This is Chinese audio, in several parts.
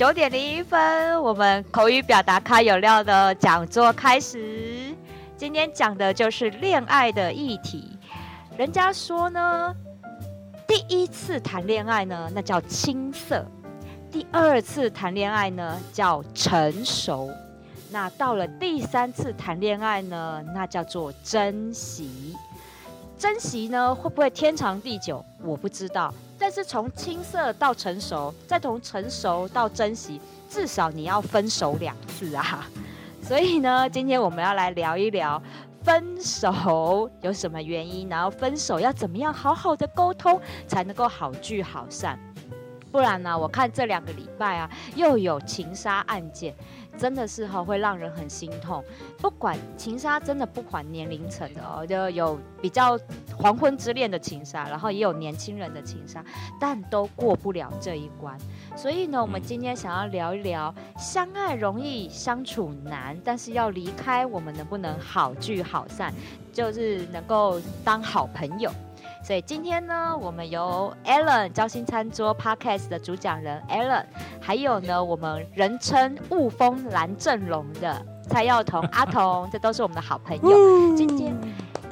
九点零一分，我们口语表达卡有料的讲座开始。今天讲的就是恋爱的议题。人家说呢，第一次谈恋爱呢，那叫青涩；第二次谈恋爱呢，叫成熟；那到了第三次谈恋爱呢，那叫做珍惜。珍惜呢，会不会天长地久？我不知道。但是从青涩到成熟，再从成熟到珍惜，至少你要分手两次啊。所以呢，今天我们要来聊一聊分手有什么原因，然后分手要怎么样好好的沟通，才能够好聚好散。不然呢，我看这两个礼拜啊，又有情杀案件。真的是哈，会让人很心痛。不管情杀，真的不管年龄层的哦，就有比较黄昏之恋的情杀，然后也有年轻人的情杀，但都过不了这一关。所以呢，我们今天想要聊一聊，相爱容易相处难，但是要离开，我们能不能好聚好散，就是能够当好朋友。所以今天呢，我们由 Alan 交心餐桌 Podcast 的主讲人 Alan，还有呢，我们人称雾峰蓝正龙的蔡耀彤阿彤，这都是我们的好朋友。今天，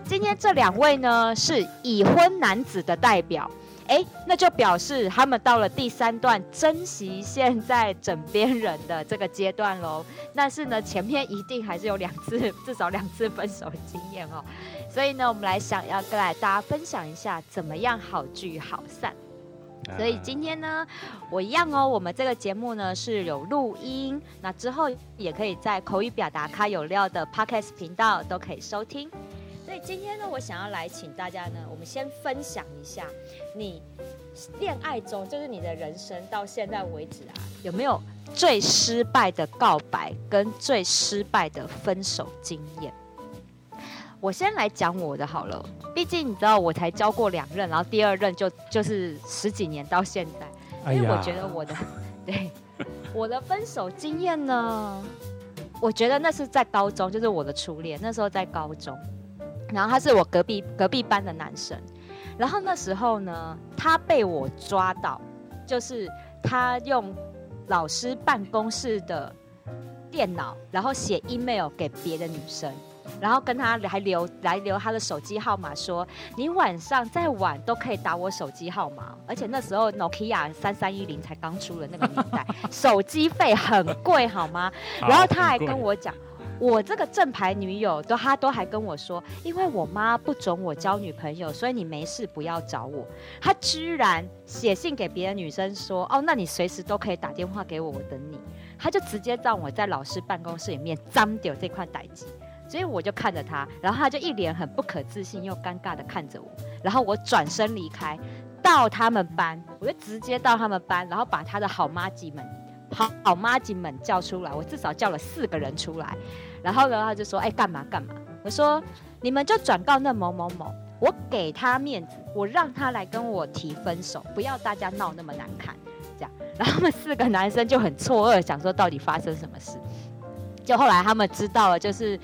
今天这两位呢，是已婚男子的代表。哎，那就表示他们到了第三段珍惜现在枕边人的这个阶段喽。但是呢，前面一定还是有两次，至少两次分手经验哦。所以呢，我们来想要跟来大家分享一下，怎么样好聚好散。所以今天呢，我一样哦，我们这个节目呢是有录音，那之后也可以在口语表达卡有料的 Podcast 频道都可以收听。今天呢，我想要来请大家呢，我们先分享一下你恋爱中，就是你的人生到现在为止啊，有没有最失败的告白跟最失败的分手经验？我先来讲我的好了，毕竟你知道我才交过两任，然后第二任就就是十几年到现在，因为我觉得我的、哎、对我的分手经验呢，我觉得那是在高中，就是我的初恋，那时候在高中。然后他是我隔壁隔壁班的男生，然后那时候呢，他被我抓到，就是他用老师办公室的电脑，然后写 email 给别的女生，然后跟他还留来留他的手机号码，说你晚上再晚都可以打我手机号码，而且那时候 Nokia 三三一零才刚出了那个年代，手机费很贵，好吗？然后他还跟我讲。我这个正牌女友都，她都还跟我说，因为我妈不准我交女朋友，所以你没事不要找我。她居然写信给别的女生说，哦，那你随时都可以打电话给我，我等你。她就直接让我在老师办公室里面脏掉这块代志，所以我就看着他，然后他就一脸很不可置信又尴尬的看着我，然后我转身离开，到他们班，我就直接到他们班，然后把他的好妈吉们、好好麻吉们叫出来，我至少叫了四个人出来。然后呢，他就说：“哎，干嘛干嘛？”我说：“你们就转告那某某某，我给他面子，我让他来跟我提分手，不要大家闹那么难看。”这样，然后他们四个男生就很错愕，想说到底发生什么事。就后来他们知道了，就是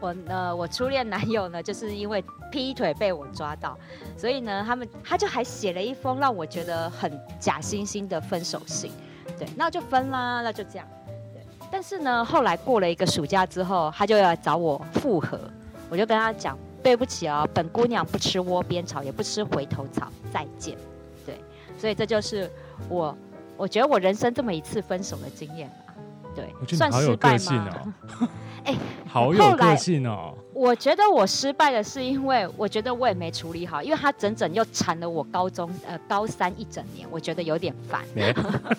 我呃，我初恋男友呢，就是因为劈腿被我抓到，所以呢，他们他就还写了一封让我觉得很假惺惺的分手信。对，那就分啦，那就这样。但是呢，后来过了一个暑假之后，他就要来找我复合，我就跟他讲，对不起哦，本姑娘不吃窝边草，也不吃回头草，再见。对，所以这就是我，我觉得我人生这么一次分手的经验嘛，对，算失败吗？哎、欸，好有个性哦。我觉得我失败的是因为我觉得我也没处理好，因为他整整又缠了我高中呃高三一整年，我觉得有点烦。欸、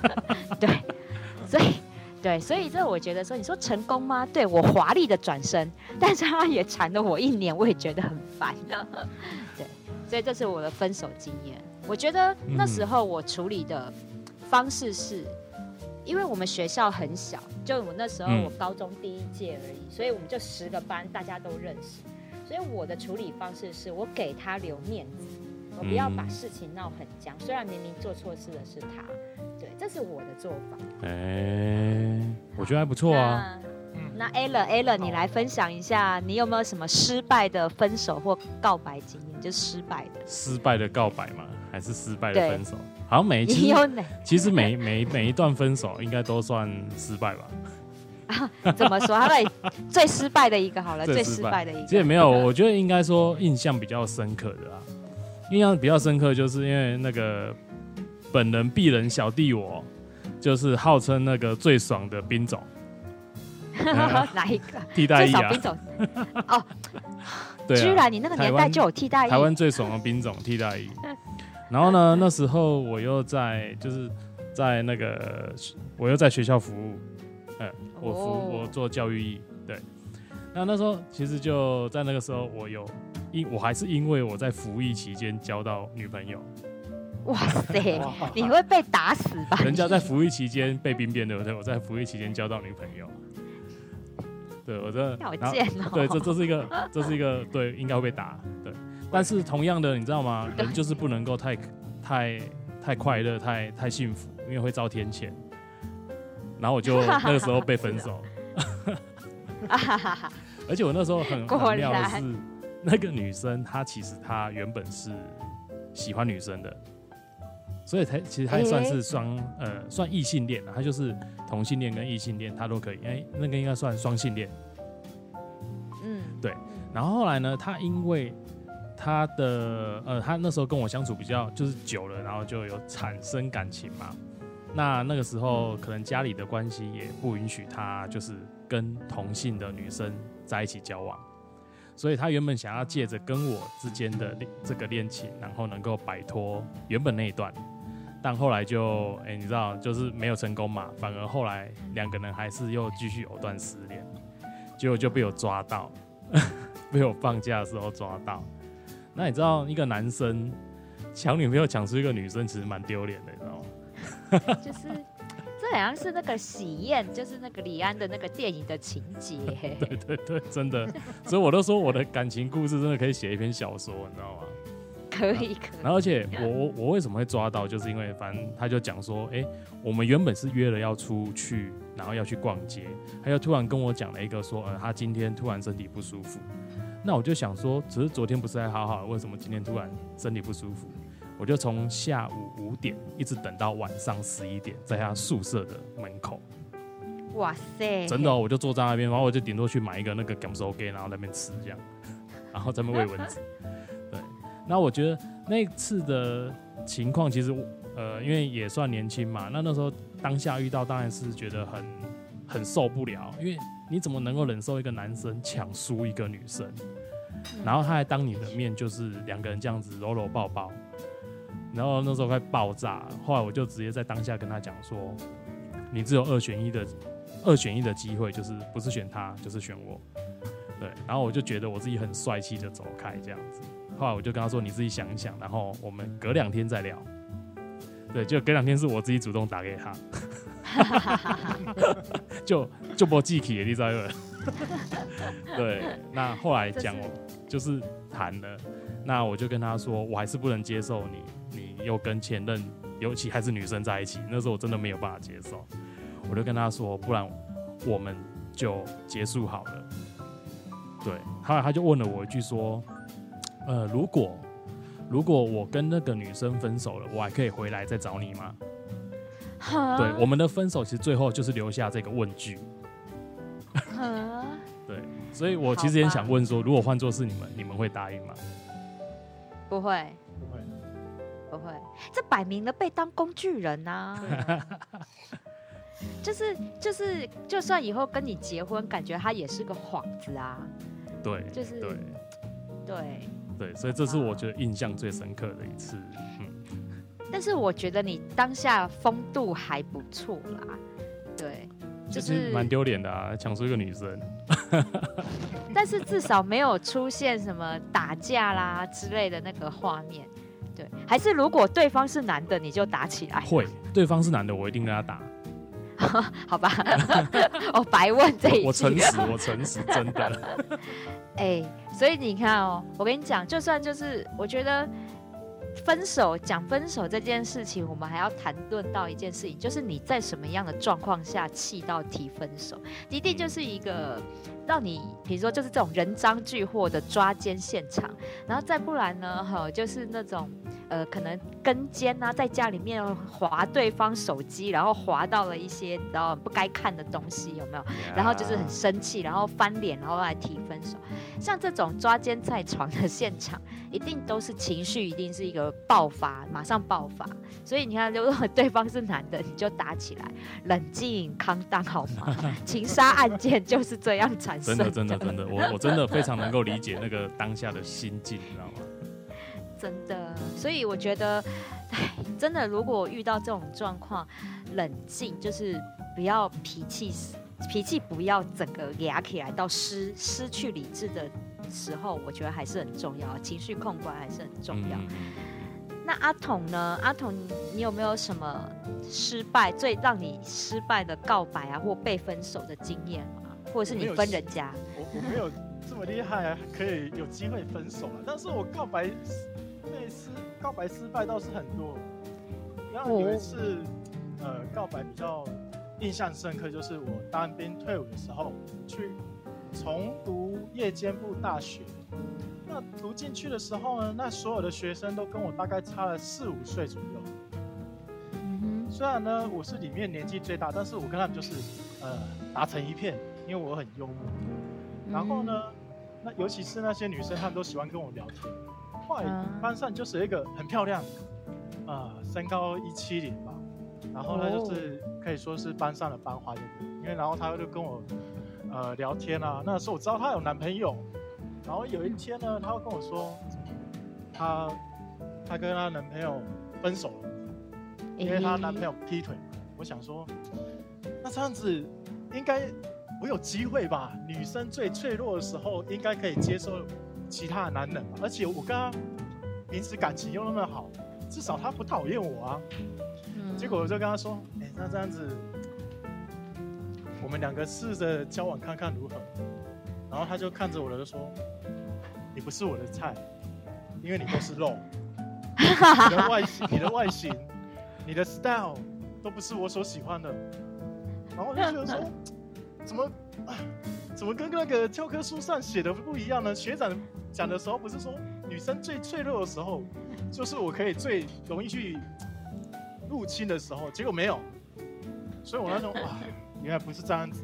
对，所以。对，所以这我觉得说，你说成功吗？对，我华丽的转身，但是他也缠了我一年，我也觉得很烦。对，所以这是我的分手经验。我觉得那时候我处理的方式是，因为我们学校很小，就我那时候我高中第一届而已，所以我们就十个班，大家都认识。所以我的处理方式是我给他留面子，我不要把事情闹很僵。虽然明明做错事的是他。对，这是我的做法。哎、欸，我觉得还不错啊。那 Alan，Alan，你来分享一下，你有没有什么失败的分手或告白经验？就失败的。失败的告白嘛，还是失败的分手？好像每一次，其实每每每一段分手应该都算失败吧。啊、怎么说？他们最失败的一个好了，最失败的一个。其实也没有，我觉得应该说印象比较深刻的啊，印象比较深刻，就是因为那个本人鄙人小弟我，就是号称那个最爽的兵种。哪一个？替代役啊！兵种 哦，对、啊，居然你那个年代就有替代役。台湾最爽的兵种替代役。然后呢，那时候我又在就是在那个我又在学校服务。嗯，我服、oh. 我做教育役，对。那那时候其实就在那个时候，我有因我还是因为我在服役期间交到女朋友。哇塞，你会被打死吧？人家在服役期间被兵变，对不对？我在服役期间交到女朋友。对，我这好贱哦。对，这这是一个这是一个对，应该会被打。对，但是同样的，你知道吗？人就是不能够太太太快乐，太太幸福，因为会遭天谴。然后我就 那个时候被分手，而且我那时候很很妙的是，那个女生她其实她原本是喜欢女生的，所以才其实她也算是双呃算异性恋，他就是同性恋跟异性恋他都可以，哎，那个应该算双性恋。嗯，对。然后后来呢，他因为他的呃，他那时候跟我相处比较就是久了，然后就有产生感情嘛。那那个时候，可能家里的关系也不允许他就是跟同性的女生在一起交往，所以他原本想要借着跟我之间的这个恋情，然后能够摆脱原本那一段，但后来就哎、欸，你知道，就是没有成功嘛，反而后来两个人还是又继续藕断丝连，结果就被我抓到，被我放假的时候抓到。那你知道，一个男生抢女朋友抢出一个女生，其实蛮丢脸的，你知道吗？就是，这好像是那个喜宴，就是那个李安的那个电影的情节。对对对，真的，所以我都说我的感情故事真的可以写一篇小说，你知道吗？可以可以。然后而且我我我为什么会抓到，就是因为反正他就讲说，哎，我们原本是约了要出去，然后要去逛街，他又突然跟我讲了一个说，呃，他今天突然身体不舒服。那我就想说，只是昨天不是还好好的，为什么今天突然身体不舒服？我就从下午五点一直等到晚上十一点，在他宿舍的门口。哇塞！真的、哦，我就坐在那边，然后我就顶多去买一个那个咸酥鸡，然后在那边吃这样，然后在那边喂蚊子。对，那我觉得那次的情况其实，呃，因为也算年轻嘛，那那时候当下遇到当然是觉得很很受不了，因为你怎么能够忍受一个男生抢输一个女生，然后他还当你的面就是两个人这样子搂搂抱抱。然后那时候快爆炸，后来我就直接在当下跟他讲说：“你只有二选一的，二选一的机会，就是不是选他，就是选我。”对，然后我就觉得我自己很帅气的走开这样子。后来我就跟他说：“你自己想一想，然后我们隔两天再聊。”对，就隔两天是我自己主动打给他，就就不记起你知道吗？对，那后来讲就是谈了，那我就跟他说：“我还是不能接受你。”你又跟前任，尤其还是女生在一起，那时候我真的没有办法接受，我就跟他说，不然我们就结束好了。对，后来他就问了我一句说，呃，如果如果我跟那个女生分手了，我还可以回来再找你吗？对，我们的分手其实最后就是留下这个问句。对，所以我其实也想问说，如果换作是你们，你们会答应吗？不会。不会，这摆明了被当工具人呐、啊！就是就是，就算以后跟你结婚，感觉他也是个幌子啊。对，就是对对对，所以这是我觉得印象最深刻的一次。嗯，但是我觉得你当下风度还不错啦。对，就是蛮丢脸的啊，抢出一个女生。但是至少没有出现什么打架啦之类的那个画面。对，还是如果对方是男的，你就打起来。会，对方是男的，我一定跟他打。好吧，我 白问这一句。我诚实，我诚实，真的。哎，所以你看哦，我跟你讲，就算就是，我觉得分手讲分手这件事情，我们还要谈论到一件事情，就是你在什么样的状况下气到提分手，一定就是一个。让你，比如说就是这种人赃俱获的抓奸现场，然后再不然呢，哈，就是那种呃，可能跟监啊，在家里面划对方手机，然后划到了一些你知道不该看的东西，有没有然后就是很生气，然后翻脸，然后来提分手。像这种抓奸在床的现场，一定都是情绪，一定是一个爆发，马上爆发。所以你看，如果对方是男的，你就打起来，冷静、康当，好吗？情杀案件就是这样产生的。真的，真的，真的，我我真的非常能够理解那个当下的心境，你知道吗？真的，所以我觉得，唉，真的，如果遇到这种状况，冷静，就是不要脾气，脾气不要整个压起来到失失去理智的时候，我觉得还是很重要，情绪控管还是很重要。嗯、那阿童呢？阿童，你有没有什么失败，最让你失败的告白啊，或被分手的经验吗？或者是你分人家？我我没有这么厉害啊，可以有机会分手了，但是我告白。类似告白失败倒是很多，然后有一次，呃，告白比较印象深刻，就是我当兵退伍的时候去重读夜间部大学。那读进去的时候呢，那所有的学生都跟我大概差了四五岁左右。嗯哼。虽然呢我是里面年纪最大，但是我跟他们就是呃打成一片，因为我很幽默。然后呢，那尤其是那些女生，她们都喜欢跟我聊天。后来班上就是一个很漂亮，啊、呃，身高一七零吧，然后呢就是可以说是班上的班花，因为然后她就跟我呃聊天啊，那时候我知道她有男朋友，然后有一天呢，她会跟我说，她她跟她男朋友分手了，因为她男朋友劈腿，我想说，那这样子应该我有机会吧？女生最脆弱的时候应该可以接受。其他的男人，而且我跟他平时感情又那么好，至少他不讨厌我啊。嗯、结果我就跟他说：“哎、欸，那这样子，我们两个试着交往看看如何？”然后他就看着我了，就说：“你不是我的菜，因为你都是肉，你的外形、你的外形、你的 style 都不是我所喜欢的。”然后我就觉得说：“ 怎么？”怎么跟那个教科书上写的不一样呢？学长讲的时候不是说女生最脆弱的时候，就是我可以最容易去入侵的时候，结果没有。所以我那时候哇，原来不是这样子。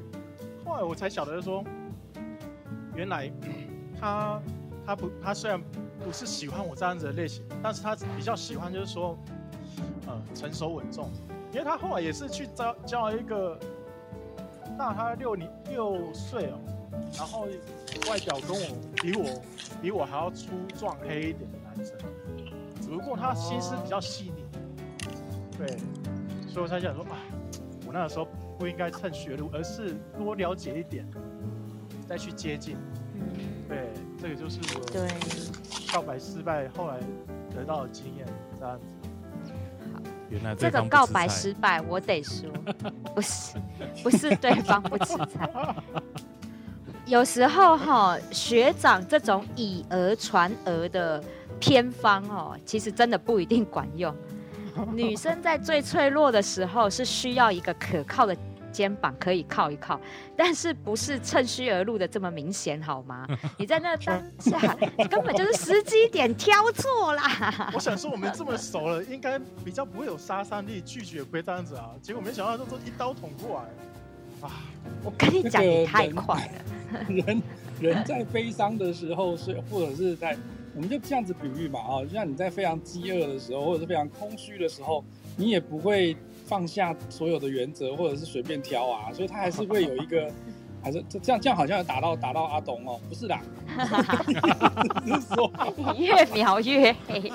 后来我才晓得说，原来 他他不他虽然不是喜欢我这样子的类型，但是他比较喜欢就是说，呃，成熟稳重。因为他后来也是去交交了一个。大他六年六岁哦，然后外表跟我比我比我还要粗壮黑一点的男生，只不过他心思比较细腻，对，所以我才想说啊，我那个时候不应该趁学路，而是多了解一点，再去接近。对，这个就是我对告白失败后来得到的经验，这样子。原来这个告白失败，我得说，不是，不是对方不吃菜。有时候哈，学长这种以讹传讹的偏方哦，其实真的不一定管用。女生在最脆弱的时候，是需要一个可靠的。肩膀可以靠一靠，但是不是趁虚而入的这么明显，好吗？你在那当下根本就是时机点挑错啦。我想说，我们这么熟了，应该比较不会有杀伤力，拒绝不会这样子啊。结果没想到，就说一刀捅过来。啊！我跟你讲，你太快了。人人在悲伤的时候，是或者是在，我们就这样子比喻嘛啊，就像你在非常饥饿的时候，或者是非常空虚的时候，你也不会。放下所有的原则，或者是随便挑啊，所以他还是会有一个，还是这这样这样好像打到打到阿董哦，不是啦，是说越描越黑。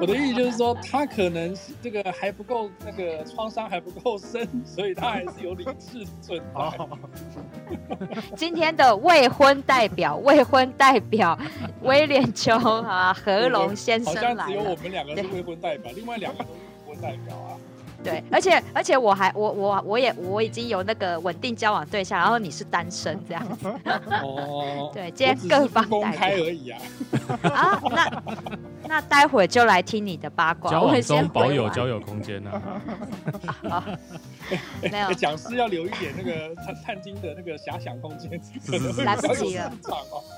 我的意思就是说，他可能这个还不够，那个创伤还不够深，所以他还是有理智存在。今天的未婚代表，未婚代表威廉琼啊，何龙先生来了。好像只有我们两个是未婚代表，另外两个都是未婚代表啊。对，而且而且我还我我我也我已经有那个稳定交往对象，然后你是单身这样子。哦。对，今天各方公开而已啊。啊，那那待会就来听你的八卦。交往中保有交友空间呢、啊？没有，讲师要留一点那个探探金的那个遐想空间，来不及了。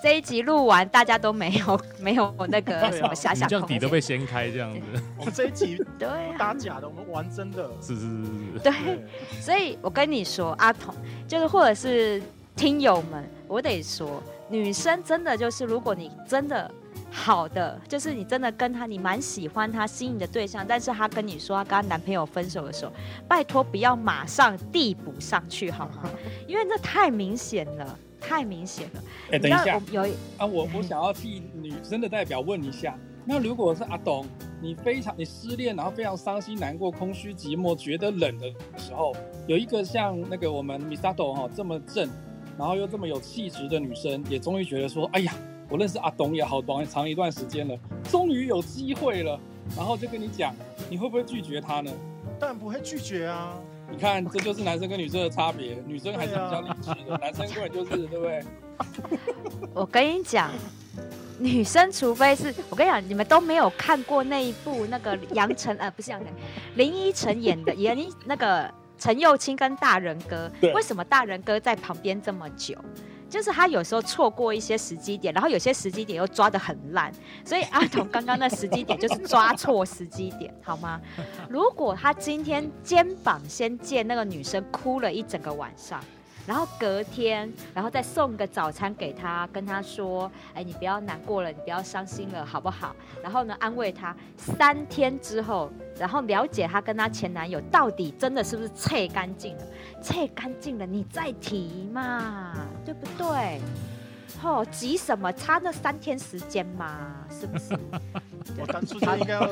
这一集录完，大家都没有没有那个什么遐想空间，这样底都被掀开这样子。我们这一集对打假的，我们玩真的。是是是是。对，所以我跟你说，阿童就是或者是听友们，我得说，女生真的就是，如果你真的。好的，就是你真的跟他，你蛮喜欢他心仪的对象，但是他跟你说他跟他男朋友分手的时候，拜托不要马上递补上去好吗？因为那太明显了，太明显了。哎、欸，等一下，有啊，我我想要替女生的代表问一下，那如果是阿董，你非常你失恋，然后非常伤心难过、空虚寂寞、觉得冷的时候，有一个像那个我们 Misato 哈这么正，然后又这么有气质的女生，也终于觉得说，哎呀。我认识阿董也好短长一段时间了，终于有机会了，然后就跟你讲，你会不会拒绝他呢？当然不会拒绝啊！你看，这就是男生跟女生的差别，女生还是比较理智的，啊、男生根本就是，对不对？我跟你讲，女生除非是我跟你讲，你们都没有看过那一部那个杨晨呃，不是杨晨，林依晨演的演那个陈又青跟大人哥，为什么大人哥在旁边这么久？就是他有时候错过一些时机点，然后有些时机点又抓得很烂，所以阿童刚刚那时机点就是抓错时机点，好吗？如果他今天肩膀先见那个女生哭了一整个晚上。然后隔天，然后再送个早餐给他，跟他说：“哎，你不要难过了，你不要伤心了，好不好？”然后呢，安慰他。三天之后，然后了解他跟他前男友到底真的是不是切干净了，切干净了，你再提嘛，对不对？哦，急什么？差那三天时间嘛，是不是？我当初就应该要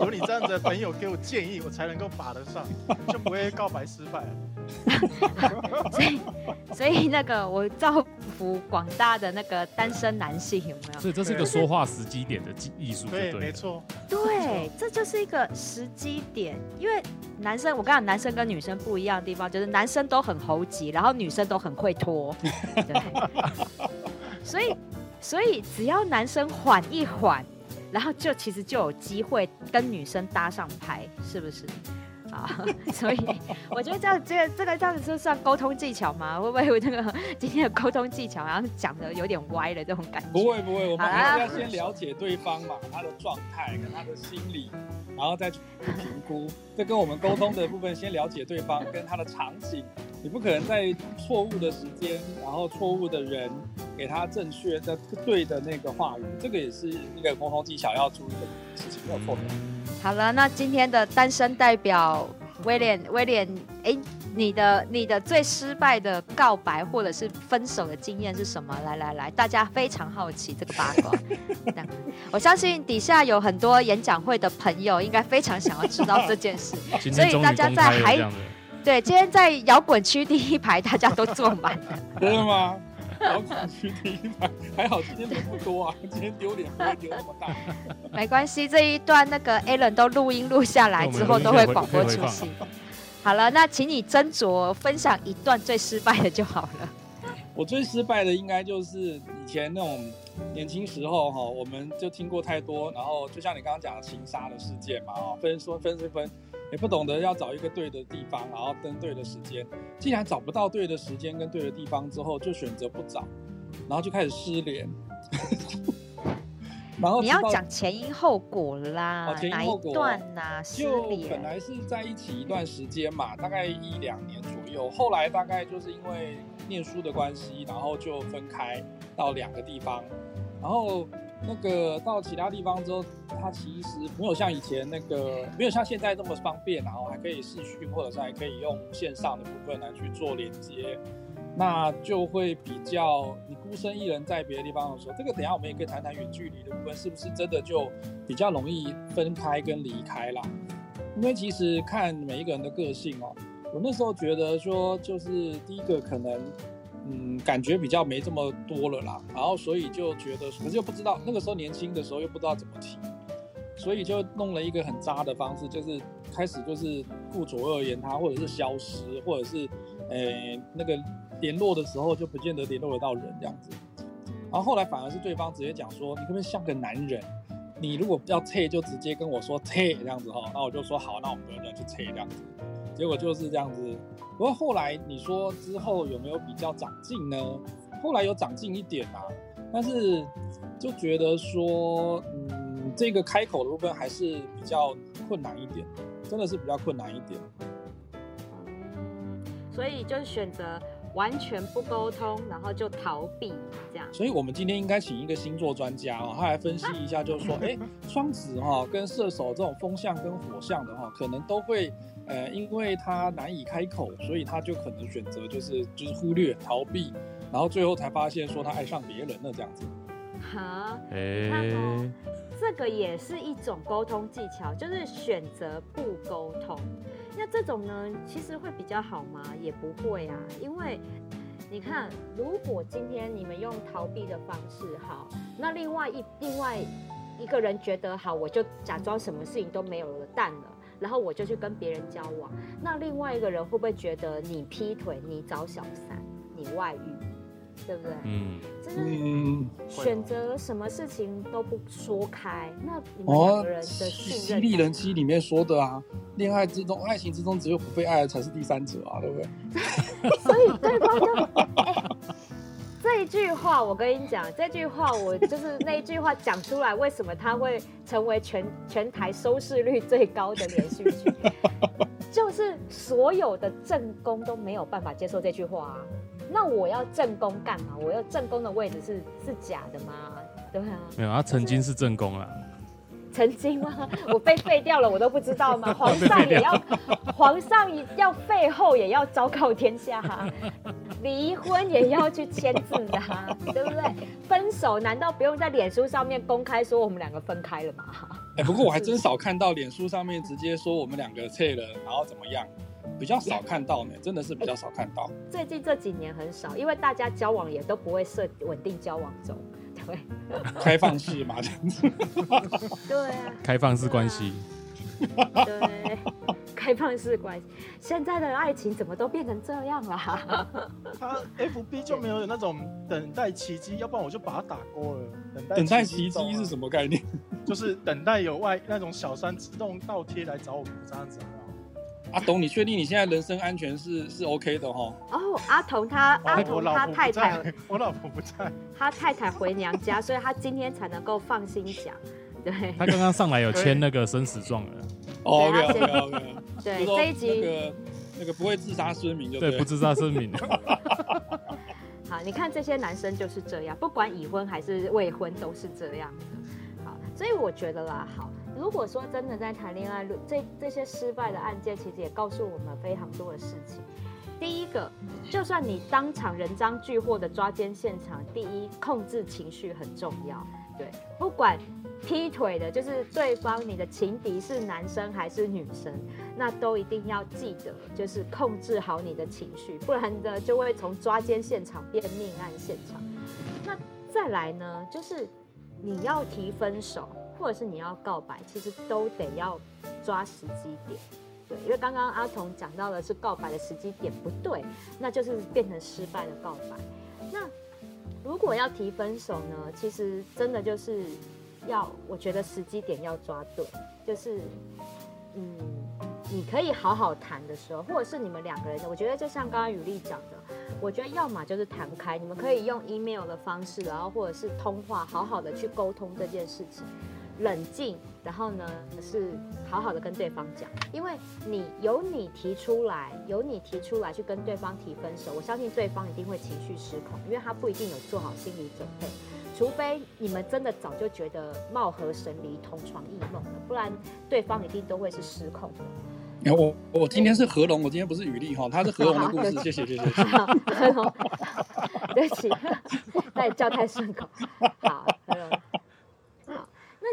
有你这样子的朋友给我建议，我才能够把得上，就不会告白失败。所以，所以那个我造福广大的那个单身男性有没有？所以这是一个说话时机点的技艺术，对，没错。对，这就是一个时机点，因为男生，我跟你讲，男生跟女生不一样的地方，就是男生都很猴急，然后女生都很会拖。对。所以，所以只要男生缓一缓，然后就其实就有机会跟女生搭上拍，是不是？啊，所以我觉得这样，这个这个这样子是算沟通技巧吗？会不会有那个今天的沟通技巧，然后讲的有点歪了这种感觉？不会不会，我们还是要先了解对方嘛，他的状态跟他的心理，然后再去评估。这跟我们沟通的部分，先了解对方跟他的场景。你不可能在错误的时间，然后错误的人给他正确的对的那个话语，这个也是一个沟通技巧要注意的事情，没有错的。好了，那今天的单身代表威廉，威廉，哎，你的你的最失败的告白或者是分手的经验是什么？来来来，大家非常好奇这个八卦。我相信底下有很多演讲会的朋友，应该非常想要知道这件事，所以大家在还。对，今天在摇滚区第一排，大家都坐满了。真的吗？摇滚区第一排，还好今天人不多啊。今天丢脸不会丢那么大。没关系，这一段那个 Alan 都录音录下来之后，都会广播出去。好了，那请你斟酌分享一段最失败的就好了。我最失败的应该就是以前那种年轻时候哈，我们就听过太多，然后就像你刚刚讲的情杀的事件嘛，哦，分说分是分。也不懂得要找一个对的地方，然后登对的时间。既然找不到对的时间跟对的地方之后，就选择不找，然后就开始失联。然后你要讲前因后果啦，哦、前因后果哪一段啊？就本来是在一起一段时间嘛，大概一两年左右。后来大概就是因为念书的关系，然后就分开到两个地方，然后。那个到其他地方之后，它其实没有像以前那个，没有像现在这么方便，然后还可以视讯，或者是还可以用线上的部分来去做连接，那就会比较你孤身一人在别的地方的时候，这个等下我们也可以谈谈远距离的部分，是不是真的就比较容易分开跟离开啦？因为其实看每一个人的个性哦，我那时候觉得说，就是第一个可能。嗯，感觉比较没这么多了啦，然后所以就觉得，可是又不知道那个时候年轻的时候又不知道怎么提，所以就弄了一个很渣的方式，就是开始就是顾左右而言他，或者是消失，或者是诶、那个联络的时候就不见得联络得到人这样子，然后后来反而是对方直接讲说，你可不可以像个男人，你如果要退，就直接跟我说退这样子哈，那我就说好，那我们就去退这样子。结果就是这样子。不过后来你说之后有没有比较长进呢？后来有长进一点啊，但是就觉得说，嗯，这个开口的部分还是比较困难一点，真的是比较困难一点。所以就选择。完全不沟通，然后就逃避。所以，我们今天应该请一个星座专家哦，他来分析一下，就是说，哎、啊，双子哈跟射手这种风象跟火象的哈，可能都会，呃，因为他难以开口，所以他就可能选择就是就是忽略、逃避，然后最后才发现说他爱上别人了这样子。哈，哎，这个也是一种沟通技巧，就是选择不沟通。那这种呢，其实会比较好吗？也不会啊，因为你看，如果今天你们用逃避的方式，好，那另外一另外一个人觉得好，我就假装什么事情都没有了，淡了，然后我就去跟别人交往，那另外一个人会不会觉得你劈腿、你找小三、你外遇？对不对？嗯，就是选择什么事情都不说开，嗯、那你们两个人的信任，犀利人妻里面说的啊，恋爱之中、爱情之中，只有不被爱的才是第三者啊，对不对？所以对方就、欸、这一句话，我跟你讲，这句话我就是那一句话讲出来，为什么他会成为全全台收视率最高的连续剧？就是所有的正宫都没有办法接受这句话啊。那我要正宫干嘛？我要正宫的位置是是假的吗？对啊，没有，他曾经是正宫啊。曾经吗？我被废掉了，我都不知道吗？皇上也要，皇上要废后也要昭告天下，离婚也要去签字的，对不对？分手难道不用在脸书上面公开说我们两个分开了吗？哎，不过我还真少看到脸书上面直接说我们两个退了，然后怎么样。比较少看到呢，真的是比较少看到。最近这几年很少，因为大家交往也都不会设稳定交往中，对。开放式嘛，这样子。对啊。开放式关系。对，开放式关系。现在的爱情怎么都变成这样了？他 FB 就没有那种等待奇迹，要不然我就把它打勾了。等待奇迹是什么概念？就是等待有外那种小三自动倒贴来找我们这样子。阿童，你确定你现在人身安全是是 OK 的哈？哦，阿童他、哦、阿童他太太，我老婆不在，他太太回娘家，所以他今天才能够放心讲。对，他刚刚上来有签那个生死状了。哦，OK OK OK。对，这一集那个那个不会自杀声明就对，对，不自杀声明。好，你看这些男生就是这样，不管已婚还是未婚都是这样的。好，所以我觉得啦，好。如果说真的在谈恋爱，这这些失败的案件，其实也告诉我们非常多的事情。第一个，就算你当场人赃俱获的抓奸现场，第一，控制情绪很重要。对，不管劈腿的，就是对方你的情敌是男生还是女生，那都一定要记得，就是控制好你的情绪，不然的就会从抓奸现场变命案现场。那再来呢，就是你要提分手。或者是你要告白，其实都得要抓时机点，对，因为刚刚阿童讲到的是告白的时机点不对，那就是变成失败的告白。那如果要提分手呢，其实真的就是要，我觉得时机点要抓对，就是嗯，你可以好好谈的时候，或者是你们两个人，我觉得就像刚刚雨丽讲的，我觉得要么就是谈开，你们可以用 email 的方式，然后或者是通话，好好的去沟通这件事情。冷静，然后呢是好好的跟对方讲，因为你由你提出来，由你提出来去跟对方提分手，我相信对方一定会情绪失控，因为他不一定有做好心理准备，除非你们真的早就觉得貌合神离、同床异梦了，不然对方一定都会是失控的。我我今天是何龙，我今天不是雨丽哈，他是何龙的故事，谢谢谢谢。和 龙，对不起，那也叫太顺口。好，何龙。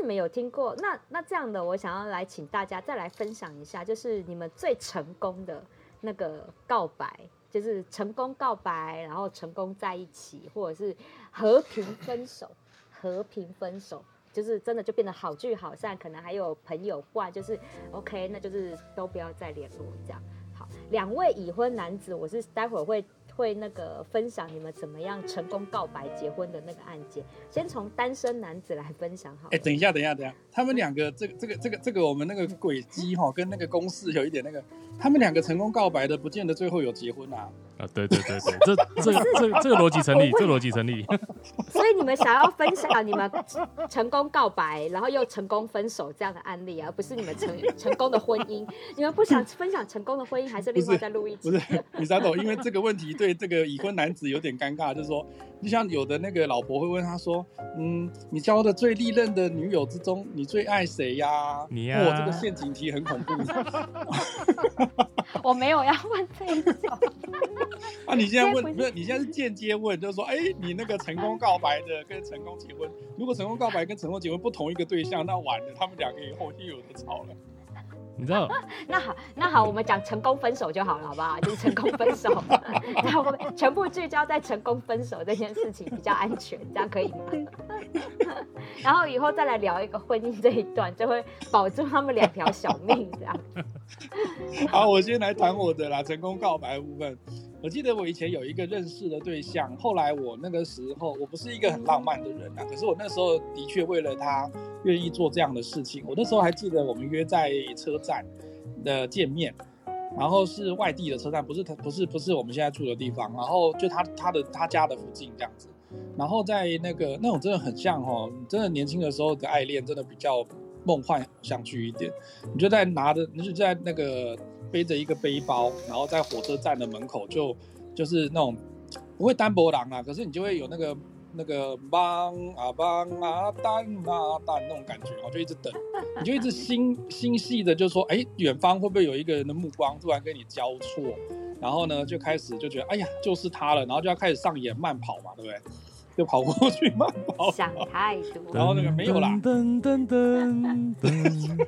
没有听过？那那这样的，我想要来请大家再来分享一下，就是你们最成功的那个告白，就是成功告白，然后成功在一起，或者是和平分手，和平分手，就是真的就变得好聚好散，可能还有朋友挂，就是 OK，那就是都不要再联络这样。好，两位已婚男子，我是待会儿会。会那个分享你们怎么样成功告白结婚的那个案件。先从单身男子来分享好。哎，等一下，等一下，等一下，他们两个这个这个这个这个我们那个轨迹哈，跟那个公式有一点那个，他们两个成功告白的，不见得最后有结婚啊。啊，对对对对，这这这这个逻辑成立，这个逻辑成立。所以你们想要分享你们成功告白，然后又成功分手这样的案例，而不是你们成 成功的婚姻。你们不想分享成功的婚姻，还是另外再录一集？不是，米沙总，因为这个问题对这个已婚男子有点尴尬，就是说，就像有的那个老婆会问他说：“嗯，你交的最历任的女友之中，你最爱谁呀？”你呀、啊？哇，这个陷阱题很恐怖。我没有要问这一种。啊，你现在问不是？你现在是间接问，就是说，哎，你那个成功告白的跟成功结婚，如果成功告白跟成功结婚不同一个对象，那完了，他们两个以后就有的吵了。你知道？那好，那好，我们讲成功分手就好了，好不好？就是成功分手，然后我们全部聚焦在成功分手这件事情比较安全，这样可以吗？然后以后再来聊一个婚姻这一段，就会保住他们两条小命，这样。好，我先来谈我的啦，成功告白的部分。我记得我以前有一个认识的对象，后来我那个时候我不是一个很浪漫的人啊，可是我那时候的确为了他愿意做这样的事情。我那时候还记得我们约在车站的见面，然后是外地的车站，不是他不是不是我们现在住的地方，然后就他他的他家的附近这样子，然后在那个那种真的很像哦，真的年轻的时候的爱恋真的比较梦幻想去一点，你就在拿着你就在那个。背着一个背包，然后在火车站的门口就就是那种不会单薄狼啊，可是你就会有那个那个帮啊帮啊单啊单那种感觉，然后就一直等，你就一直心心细的就说，哎，远方会不会有一个人的目光突然跟你交错，然后呢就开始就觉得，哎呀，就是他了，然后就要开始上演慢跑嘛，对不对？就跑过去慢跑，想太多。然后那个没有啦，噔噔噔噔，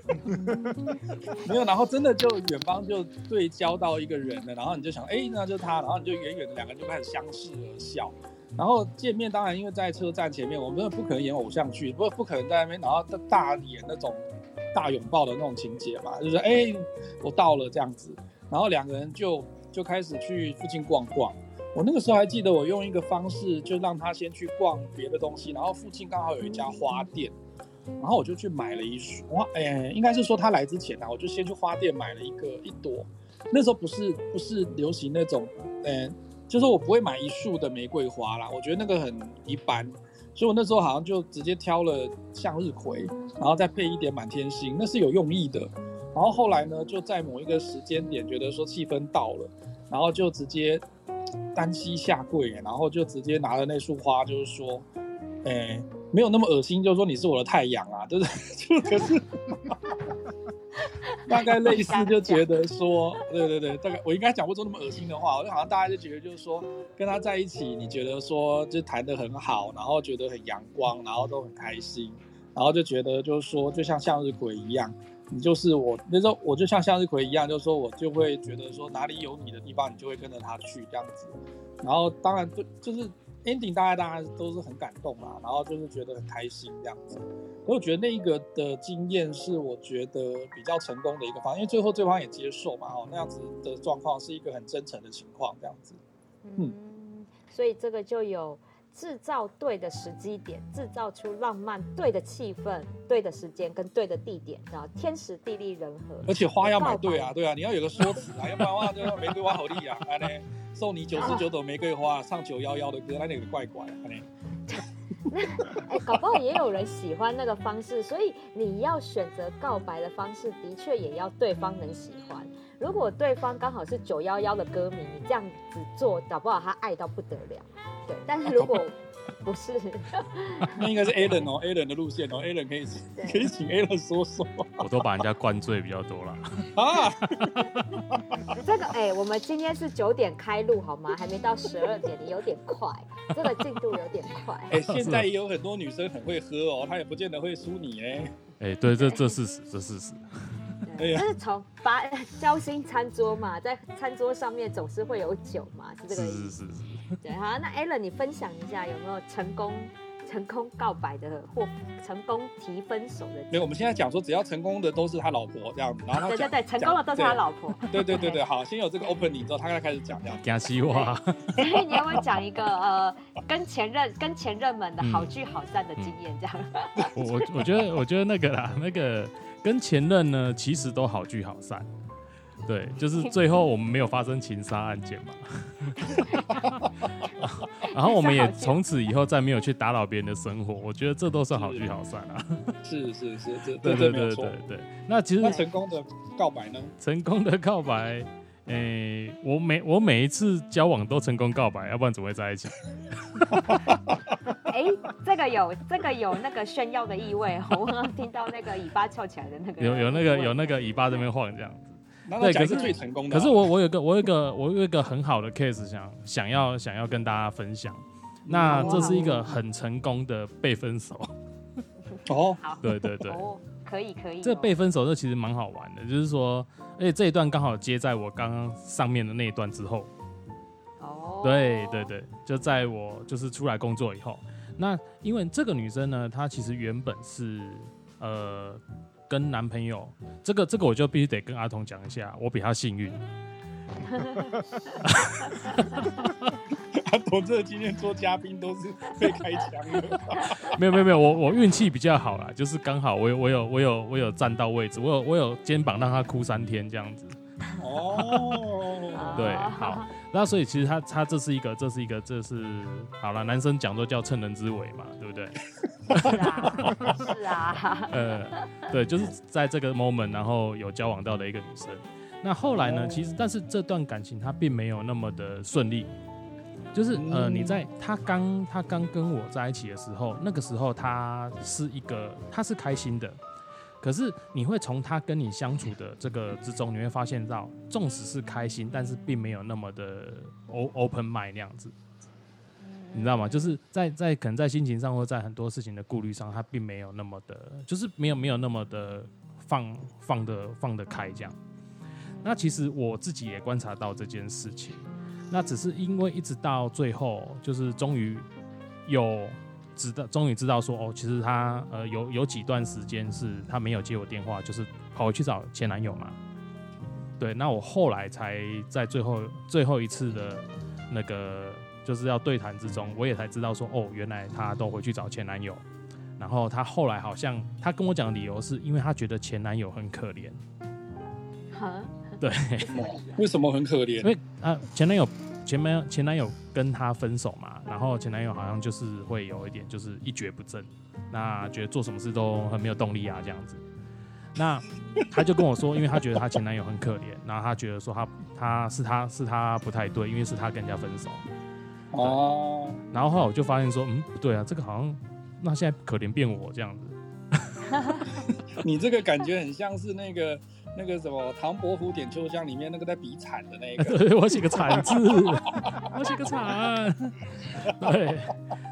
没有。然后真的就远方就对焦到一个人了，然后你就想，哎，那就是他。然后你就远远的两个人就开始相视而笑。然后见面当然因为在车站前面，我们不可能演偶像剧，不不可能在那边然后大演那种大拥抱的那种情节嘛，就是哎，我到了这样子。然后两个人就就开始去附近逛逛。我那个时候还记得，我用一个方式，就让他先去逛别的东西，然后附近刚好有一家花店，然后我就去买了一束花，哎，应该是说他来之前呢，我就先去花店买了一个一朵。那时候不是不是流行那种，嗯，就是我不会买一束的玫瑰花啦，我觉得那个很一般，所以我那时候好像就直接挑了向日葵，然后再配一点满天星，那是有用意的。然后后来呢，就在某一个时间点，觉得说气氛到了，然后就直接。单膝下跪，然后就直接拿了那束花，就是说，哎，没有那么恶心，就是说你是我的太阳啊，就是 就可是，大概类似就觉得说，对对对，大概我应该讲不出那么恶心的话，我就好像大家就觉得就是说，跟他在一起，你觉得说就谈得很好，然后觉得很阳光，然后都很开心，然后就觉得就是说，就像向日葵一样。你就是我，那时候我就像向日葵一样，就是说我就会觉得说哪里有你的地方，你就会跟着他去这样子。然后当然就就是 ending，大家大家都是很感动嘛，然后就是觉得很开心这样子。我觉得那一个的经验是我觉得比较成功的一个方，因为最后对方也接受嘛，哦，那样子的状况是一个很真诚的情况这样子。嗯，所以这个就有。制造对的时机点，制造出浪漫对的气氛、对的时间跟对的地点，然后天时地利人和。而且花要买对啊，对啊，你要有个说辞啊，要不然的话就玫瑰花好丽啊，哎 呢送你九十九朵玫瑰花，唱九幺幺的歌，那那个怪怪，安呢。哎，搞不好也有人喜欢那个方式，所以你要选择告白的方式，的确也要对方能喜欢。如果对方刚好是九幺幺的歌迷，你这样子做，搞不好他爱到不得了。对，但是如果 不是，那应该是 Alan 哦，Alan 的路线哦，Alan 可以可以请 Alan 说说。我都把人家灌醉比较多了。啊，这个哎、欸，我们今天是九点开录好吗？还没到十二点，你有点快，这个进度有点快。哎、欸，现在也有很多女生很会喝哦，她也不见得会输你哎。哎、欸，对，这这事实，这事实。对，就是从把交心餐桌嘛，在餐桌上面总是会有酒嘛，是这个意思。是是是。对，好，那 Alan 你分享一下有没有成功成功告白的或成功提分手的。没有，我们现在讲说，只要成功的都是他老婆这样子，然后他对对对，成功的都是他老婆。对对对对，好，先有这个 opening 之后，他开始讲这样。讲。所以你要不要讲一个呃，跟前任跟前任们的好聚好散的经验这样？我我我觉得我觉得那个啦，那个跟前任呢，其实都好聚好散。对，就是最后我们没有发生情杀案件嘛，然后我们也从此以后再没有去打扰别人的生活，我觉得这都是好聚好散啊。是是是，这对对对对对。那其实那成功的告白呢？成功的告白，哎、欸，我每我每一次交往都成功告白，要不然怎么会在一起？哎、欸，这个有这个有那个炫耀的意味，我刚刚听到那个尾巴翘起来的那个，有有那个有那个尾巴这边晃这样子。对，可是最成功的。可是我我有个我有个我有一个很好的 case 想想要想要跟大家分享。那这是一个很成功的被分手。哦，对对对，哦，可以可以。这被分手这其实蛮好玩的，就是说，而且这一段刚好接在我刚刚上面的那一段之后。哦。对对对，就在我就是出来工作以后，那因为这个女生呢，她其实原本是呃。跟男朋友，这个这个我就必须得跟阿童讲一下，我比他幸运。阿童这今天做嘉宾都是被开枪的。没有没有没有，我我运气比较好啦，就是刚好我有我有我有我有站到位置，我有我有肩膀让他哭三天这样子。哦，对，好，那所以其实他他这是一个这是一个这是好了，男生讲都叫趁人之危嘛，对不对？是啊，是啊。呃，对，就是在这个 moment，然后有交往到的一个女生。那后来呢？其实，但是这段感情他并没有那么的顺利。就是呃，你在他刚他刚跟我在一起的时候，那个时候他是一个他是开心的。可是你会从他跟你相处的这个之中，你会发现到，纵使是开心，但是并没有那么的 open mind 那样子。你知道吗？就是在在可能在心情上，或在很多事情的顾虑上，他并没有那么的，就是没有没有那么的放放的放得开这样。那其实我自己也观察到这件事情。那只是因为一直到最后，就是终于有知道，终于知道说哦，其实她呃有有几段时间是她没有接我电话，就是跑回去找前男友嘛。对，那我后来才在最后最后一次的那个。就是要对谈之中，我也才知道说，哦，原来她都回去找前男友，然后她后来好像她跟我讲的理由是因为她觉得前男友很可怜。哈？对。为什么很可怜？因为啊，前男友前男前男友跟她分手嘛，然后前男友好像就是会有一点就是一蹶不振，那觉得做什么事都很没有动力啊这样子。那她就跟我说，因为她觉得她前男友很可怜，然后她觉得说她她是她是她不太对，因为是她跟人家分手。哦，然后后来我就发现说，嗯，不对啊，这个好像，那现在可怜变我这样子。你这个感觉很像是那个那个什么《唐伯虎点秋香》里面那个在比惨的那个。对，我写个惨字，我写个惨。对。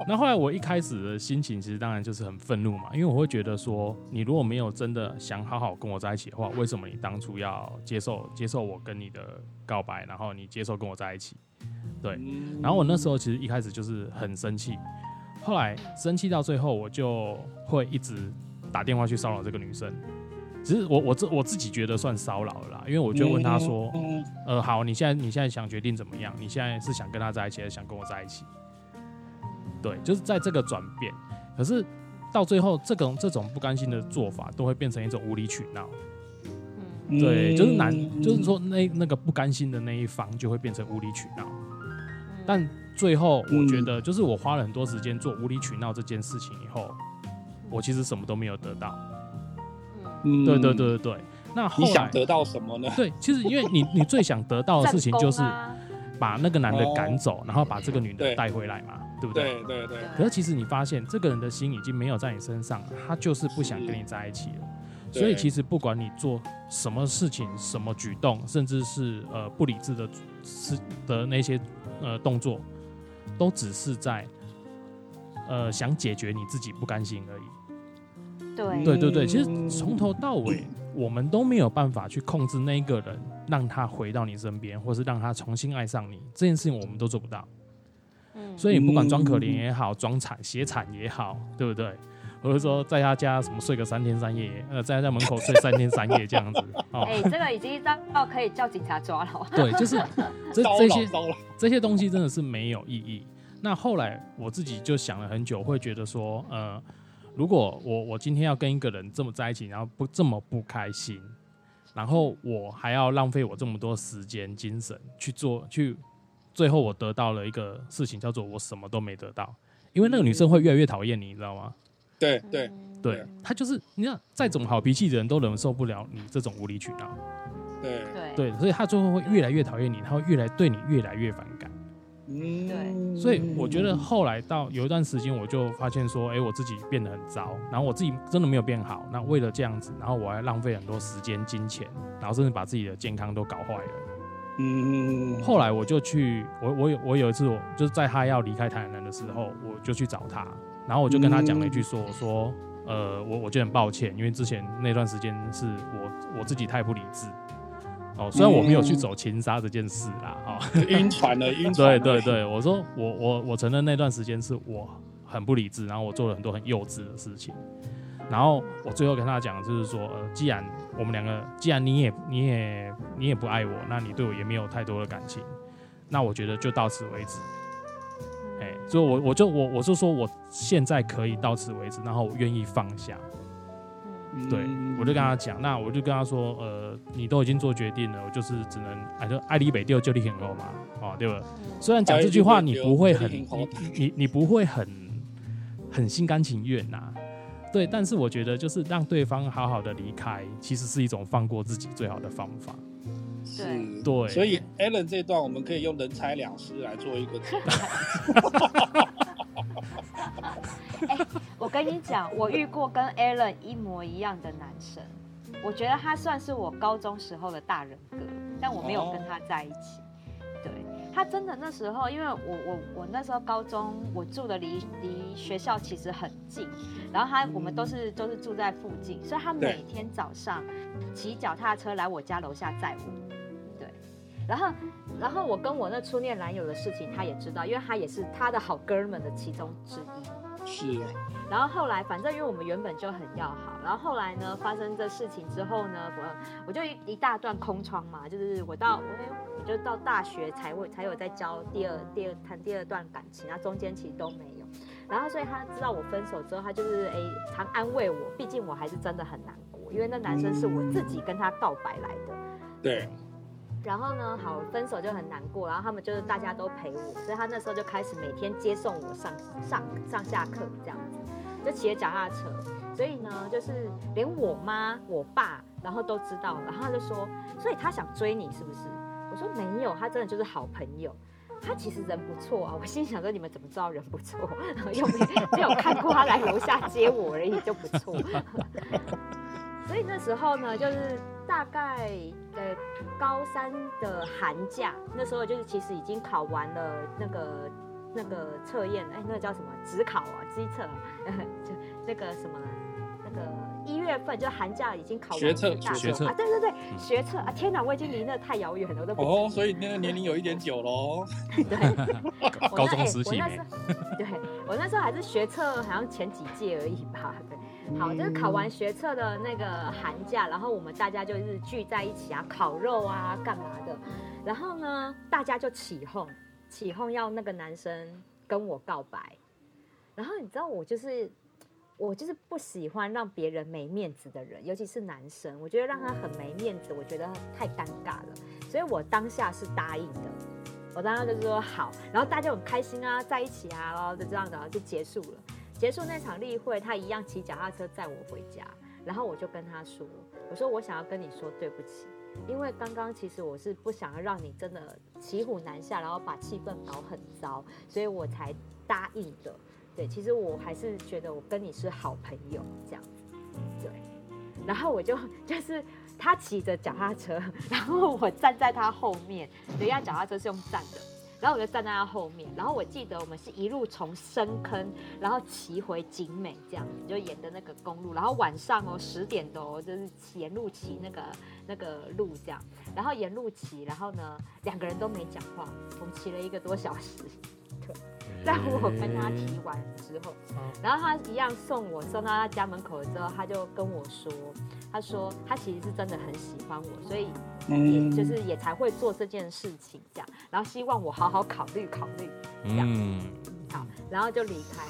那后，后来我一开始的心情其实当然就是很愤怒嘛，因为我会觉得说，你如果没有真的想好好跟我在一起的话，为什么你当初要接受接受我跟你的告白，然后你接受跟我在一起？对，然后我那时候其实一开始就是很生气，后来生气到最后，我就会一直打电话去骚扰这个女生。其实我我自我自己觉得算骚扰了啦，因为我就问他说，呃，好，你现在你现在想决定怎么样？你现在是想跟他在一起，还是想跟我在一起？对，就是在这个转变。可是到最后，这种这种不甘心的做法，都会变成一种无理取闹。嗯对，就是难，就是说那那个不甘心的那一方，就会变成无理取闹。但最后，我觉得就是我花了很多时间做无理取闹这件事情以后，我其实什么都没有得到。嗯，对对对对对。那后来你想得到什么呢？对，其实因为你你最想得到的事情就是把那个男的赶走，然后把这个女的带回来嘛，对不对？对对对。可是其实你发现这个人的心已经没有在你身上了，他就是不想跟你在一起了。所以其实不管你做什么事情、什么举动，甚至是呃不理智的是的那些。呃，动作都只是在呃想解决你自己不甘心而已。对对对对，其实从头到尾，我们都没有办法去控制那个人，让他回到你身边，或是让他重新爱上你。这件事情我们都做不到。嗯、所以你不管装可怜也好，装惨写惨也好，对不对？或者说在他家什么睡个三天三夜，呃，在他家门口睡三天三夜这样子。哎、哦欸，这个已经到可以叫警察抓了。对，就是这这些这些东西真的是没有意义。那后来我自己就想了很久，会觉得说，呃，如果我我今天要跟一个人这么在一起，然后不这么不开心，然后我还要浪费我这么多时间精神去做，去最后我得到了一个事情，叫做我什么都没得到，因为那个女生会越来越讨厌你，你知道吗？对对对，她就是你看，再怎么好脾气的人都忍受不了你这种无理取闹。对对，所以她最后会越来越讨厌你，她会越来对你越来越反感。嗯，对，所以我觉得后来到有一段时间，我就发现说，哎、欸，我自己变得很糟，然后我自己真的没有变好。那为了这样子，然后我还浪费很多时间、金钱，然后甚至把自己的健康都搞坏了。嗯，后来我就去，我我有我有一次，我就是在他要离开台南的时候，我就去找他，然后我就跟他讲了一句说，我说，呃，我我就很抱歉，因为之前那段时间是我我自己太不理智。哦，虽然我没有去走情杀这件事啦，哦，晕船了，晕船。对对对，我说我我我承认那段时间是我很不理智，然后我做了很多很幼稚的事情，然后我最后跟他讲就是说，呃，既然我们两个，既然你也你也你也不爱我，那你对我也没有太多的感情，那我觉得就到此为止。哎，所以我我就我我就说我现在可以到此为止，然后我愿意放下。对，我就跟他讲，那我就跟他说，呃，你都已经做决定了，我就是只能，哎，就爱你北丢就你很高嘛，哦，对吧？虽然讲这句话你不会很，你你你不会很很心甘情愿呐，对，但是我觉得就是让对方好好的离开，其实是一种放过自己最好的方法。是，对，所以 Alan 这段我们可以用人财两失来做一个。欸、我跟你讲，我遇过跟 Alan 一模一样的男生，我觉得他算是我高中时候的大人哥，但我没有跟他在一起。对，他真的那时候，因为我我我那时候高中，我住的离离学校其实很近，然后他我们都是都是住在附近，所以他每天早上骑脚踏车来我家楼下载我。对，然后然后我跟我那初恋男友的事情，他也知道，因为他也是他的好哥们的其中之一。是，然后后来反正因为我们原本就很要好，然后后来呢发生这事情之后呢，我我就一,一大段空窗嘛，就是我到我我就到大学才会才有在交第二第二谈第二段感情，然后中间其实都没有，然后所以他知道我分手之后，他就是哎常安慰我，毕竟我还是真的很难过，因为那男生是我自己跟他告白来的，对。然后呢，好，分手就很难过，然后他们就是大家都陪我，所以他那时候就开始每天接送我上上上下课这样子，就骑着脚踏车，所以呢，就是连我妈我爸然后都知道，然后他就说，所以他想追你是不是？我说没有，他真的就是好朋友，他其实人不错啊。我心想说，你们怎么知道人不错？又没没有看过他来楼下接我而已就不错。所以那时候呢，就是大概呃高三的寒假，那时候就是其实已经考完了那个那个测验，哎，那个叫什么？职考啊，机测，就那个什么那个一月份就寒假已经考完学测学测啊，对对对，学测啊，天哪，我已经离那太遥远了，我都不哦，所以那个年龄有一点久喽。对，高中时期，我那时候，对我那时候还是学测，好像前几届而已吧，对。好，就是考完学测的那个寒假，然后我们大家就是聚在一起啊，烤肉啊，干嘛的。然后呢，大家就起哄，起哄要那个男生跟我告白。然后你知道，我就是我就是不喜欢让别人没面子的人，尤其是男生，我觉得让他很没面子，我觉得太尴尬了。所以我当下是答应的，我当时就是说好，然后大家很开心啊，在一起啊，然后就这样子然后就结束了。结束那场例会，他一样骑脚踏车载我回家，然后我就跟他说：“我说我想要跟你说对不起，因为刚刚其实我是不想要让你真的骑虎难下，然后把气氛搞很糟，所以我才答应的。对，其实我还是觉得我跟你是好朋友这样。对，然后我就就是他骑着脚踏车，然后我站在他后面，人家脚踏车是用站的。”然后我就站在他后面，然后我记得我们是一路从深坑，然后骑回景美这样子，就沿着那个公路，然后晚上哦十点多就是沿路骑那个那个路这样，然后沿路骑，然后呢两个人都没讲话，我们骑了一个多小时，对，在我跟他提完之后，然后他一样送我送到他家门口之后，他就跟我说，他说他其实是真的很喜欢我，所以也就是也才会做这件事情这样，然后希望我好好考虑考虑这样，好，然后就离开。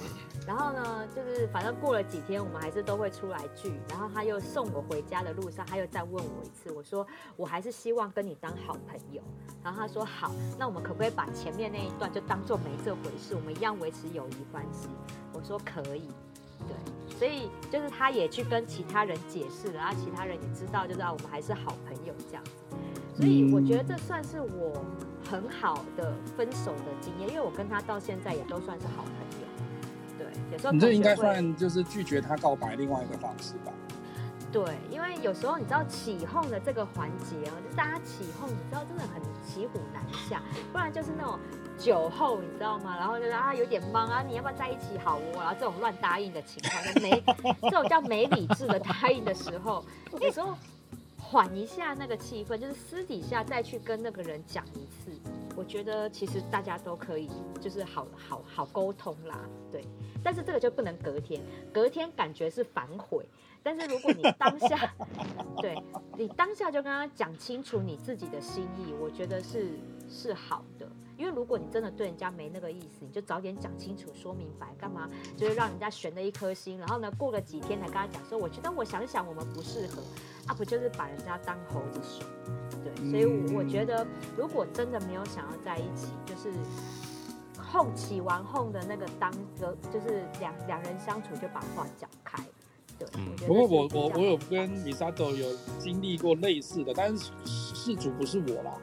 然后呢，就是反正过了几天，我们还是都会出来聚。然后他又送我回家的路上，他又再问我一次。我说我还是希望跟你当好朋友。然后他说好，那我们可不可以把前面那一段就当做没这回事，我们一样维持友谊关系？我说可以，对。所以就是他也去跟其他人解释了，然后其他人也知道，就是啊我们还是好朋友这样子。所以我觉得这算是我很好的分手的经验，因为我跟他到现在也都算是好朋友。你这应该算就是拒绝他告白另外一个方式吧？对，因为有时候你知道起哄的这个环节哦，就是大家起哄，你知道真的很骑虎难下，不然就是那种酒后，你知道吗？然后就是啊有点懵啊，你要不要在一起好哦？然后这种乱答应的情况，没 这种叫没理智的答应的时候，有时候缓一下那个气氛，就是私底下再去跟那个人讲一次，我觉得其实大家都可以，就是好好好沟通啦，对。但是这个就不能隔天，隔天感觉是反悔。但是如果你当下，对你当下就跟他讲清楚你自己的心意，我觉得是是好的。因为如果你真的对人家没那个意思，你就早点讲清楚、说明白，干嘛就是让人家悬了一颗心，然后呢过了几天才跟他讲说，我觉得我想想我们不适合，啊不就是把人家当猴子耍？对，所以我觉得如果真的没有想要在一起，就是。哄起完后的那个当个，就是两两人相处就把话讲开，对。不过我我我有跟 Misato 有经历过类似的，但是事主不是我啦，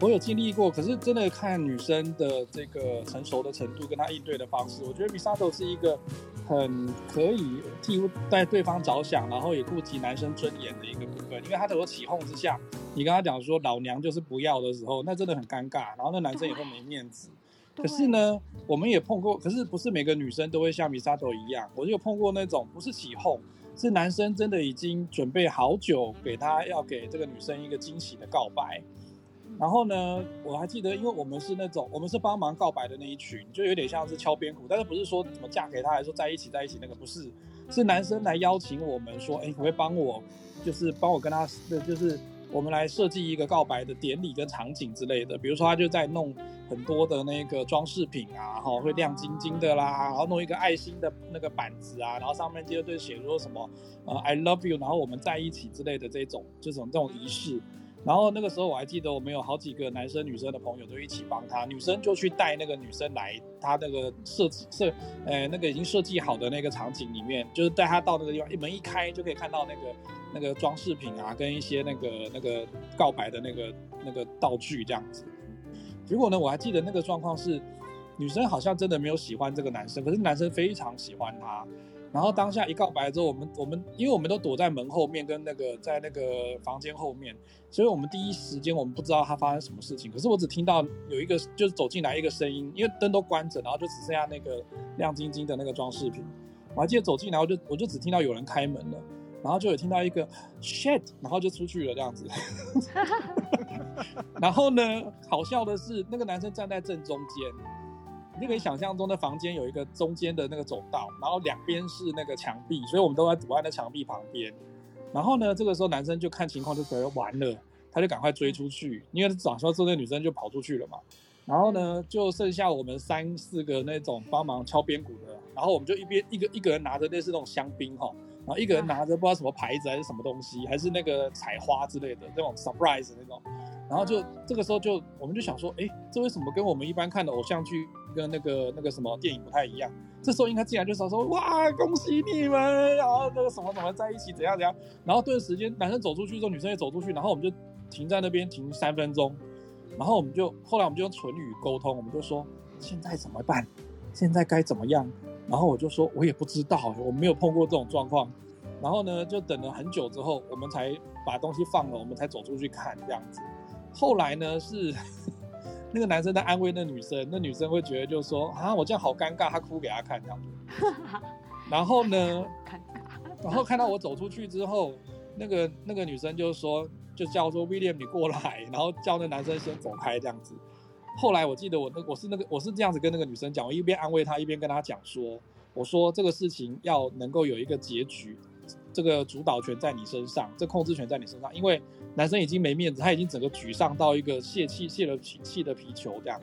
我有经历过。可是真的看女生的这个成熟的程度跟她应对的方式，我觉得 Misato 是一个很可以替在对方着想，然后也顾及男生尊严的一个部分。因为他在我起哄之下，你跟他讲说老娘就是不要的时候，那真的很尴尬，然后那男生也会没面子。可是呢，我们也碰过，可是不是每个女生都会像 Misato 一样，我就有碰过那种不是起哄，是男生真的已经准备好久给他要给这个女生一个惊喜的告白。然后呢，我还记得，因为我们是那种我们是帮忙告白的那一群，就有点像是敲边鼓，但是不是说怎么嫁给他，还是说在一起在一起那个不是，是男生来邀请我们说，哎，可不可以帮我，就是帮我跟他，就是。我们来设计一个告白的典礼跟场景之类的，比如说他就在弄很多的那个装饰品啊，哈，会亮晶晶的啦，然后弄一个爱心的那个板子啊，然后上面接着就写说什么呃 I love you，然后我们在一起之类的这种这种这种仪式。然后那个时候我还记得，我们有好几个男生女生的朋友都一起帮他，女生就去带那个女生来他那个设计设，呃，那个已经设计好的那个场景里面，就是带他到那个地方，一门一开就可以看到那个那个装饰品啊，跟一些那个那个告白的那个那个道具这样子。结果呢，我还记得那个状况是，女生好像真的没有喜欢这个男生，可是男生非常喜欢她。然后当下一告白之后，我们我们因为我们都躲在门后面跟那个在那个房间后面，所以我们第一时间我们不知道他发生什么事情。可是我只听到有一个就是走进来一个声音，因为灯都关着，然后就只剩下那个亮晶晶的那个装饰品。我还记得走进来，我就我就只听到有人开门了，然后就有听到一个 shit，然后就出去了这样子。然后呢，好笑的是那个男生站在正中间。你就可以想象中的房间有一个中间的那个走道，然后两边是那个墙壁，所以我们都在躲在那墙壁旁边。然后呢，这个时候男生就看情况就觉得完了，他就赶快追出去，因为早上之后那女生就跑出去了嘛。然后呢，就剩下我们三四个那种帮忙敲边鼓的，然后我们就一边一个一个人拿着类似那种香槟哈，然后一个人拿着不知道什么牌子还是什么东西，还是那个彩花之类的那种 surprise 那种。然后就这个时候就我们就想说，哎，这为什么跟我们一般看的偶像剧跟那个那个什么电影不太一样？这时候应该进来就说说哇，恭喜你们，然后那个什么什么在一起怎样怎样。然后顿时间男生走出去之后，女生也走出去，然后我们就停在那边停三分钟。然后我们就后来我们就用唇语沟通，我们就说现在怎么办？现在该怎么样？然后我就说我也不知道，我没有碰过这种状况。然后呢，就等了很久之后，我们才把东西放了，我们才走出去看这样子。后来呢，是那个男生在安慰那女生，那女生会觉得就是说啊，我这样好尴尬，她哭给他看这样子。然后呢，然后看到我走出去之后，那个那个女生就说，就叫说 William 你过来，然后叫那男生先走开这样子。后来我记得我那我是那个我是这样子跟那个女生讲，我一边安慰她，一边跟她讲说，我说这个事情要能够有一个结局，这个主导权在你身上，这控制权在你身上，因为男生已经没面子，他已经整个沮丧到一个泄气泄了气的皮球这样。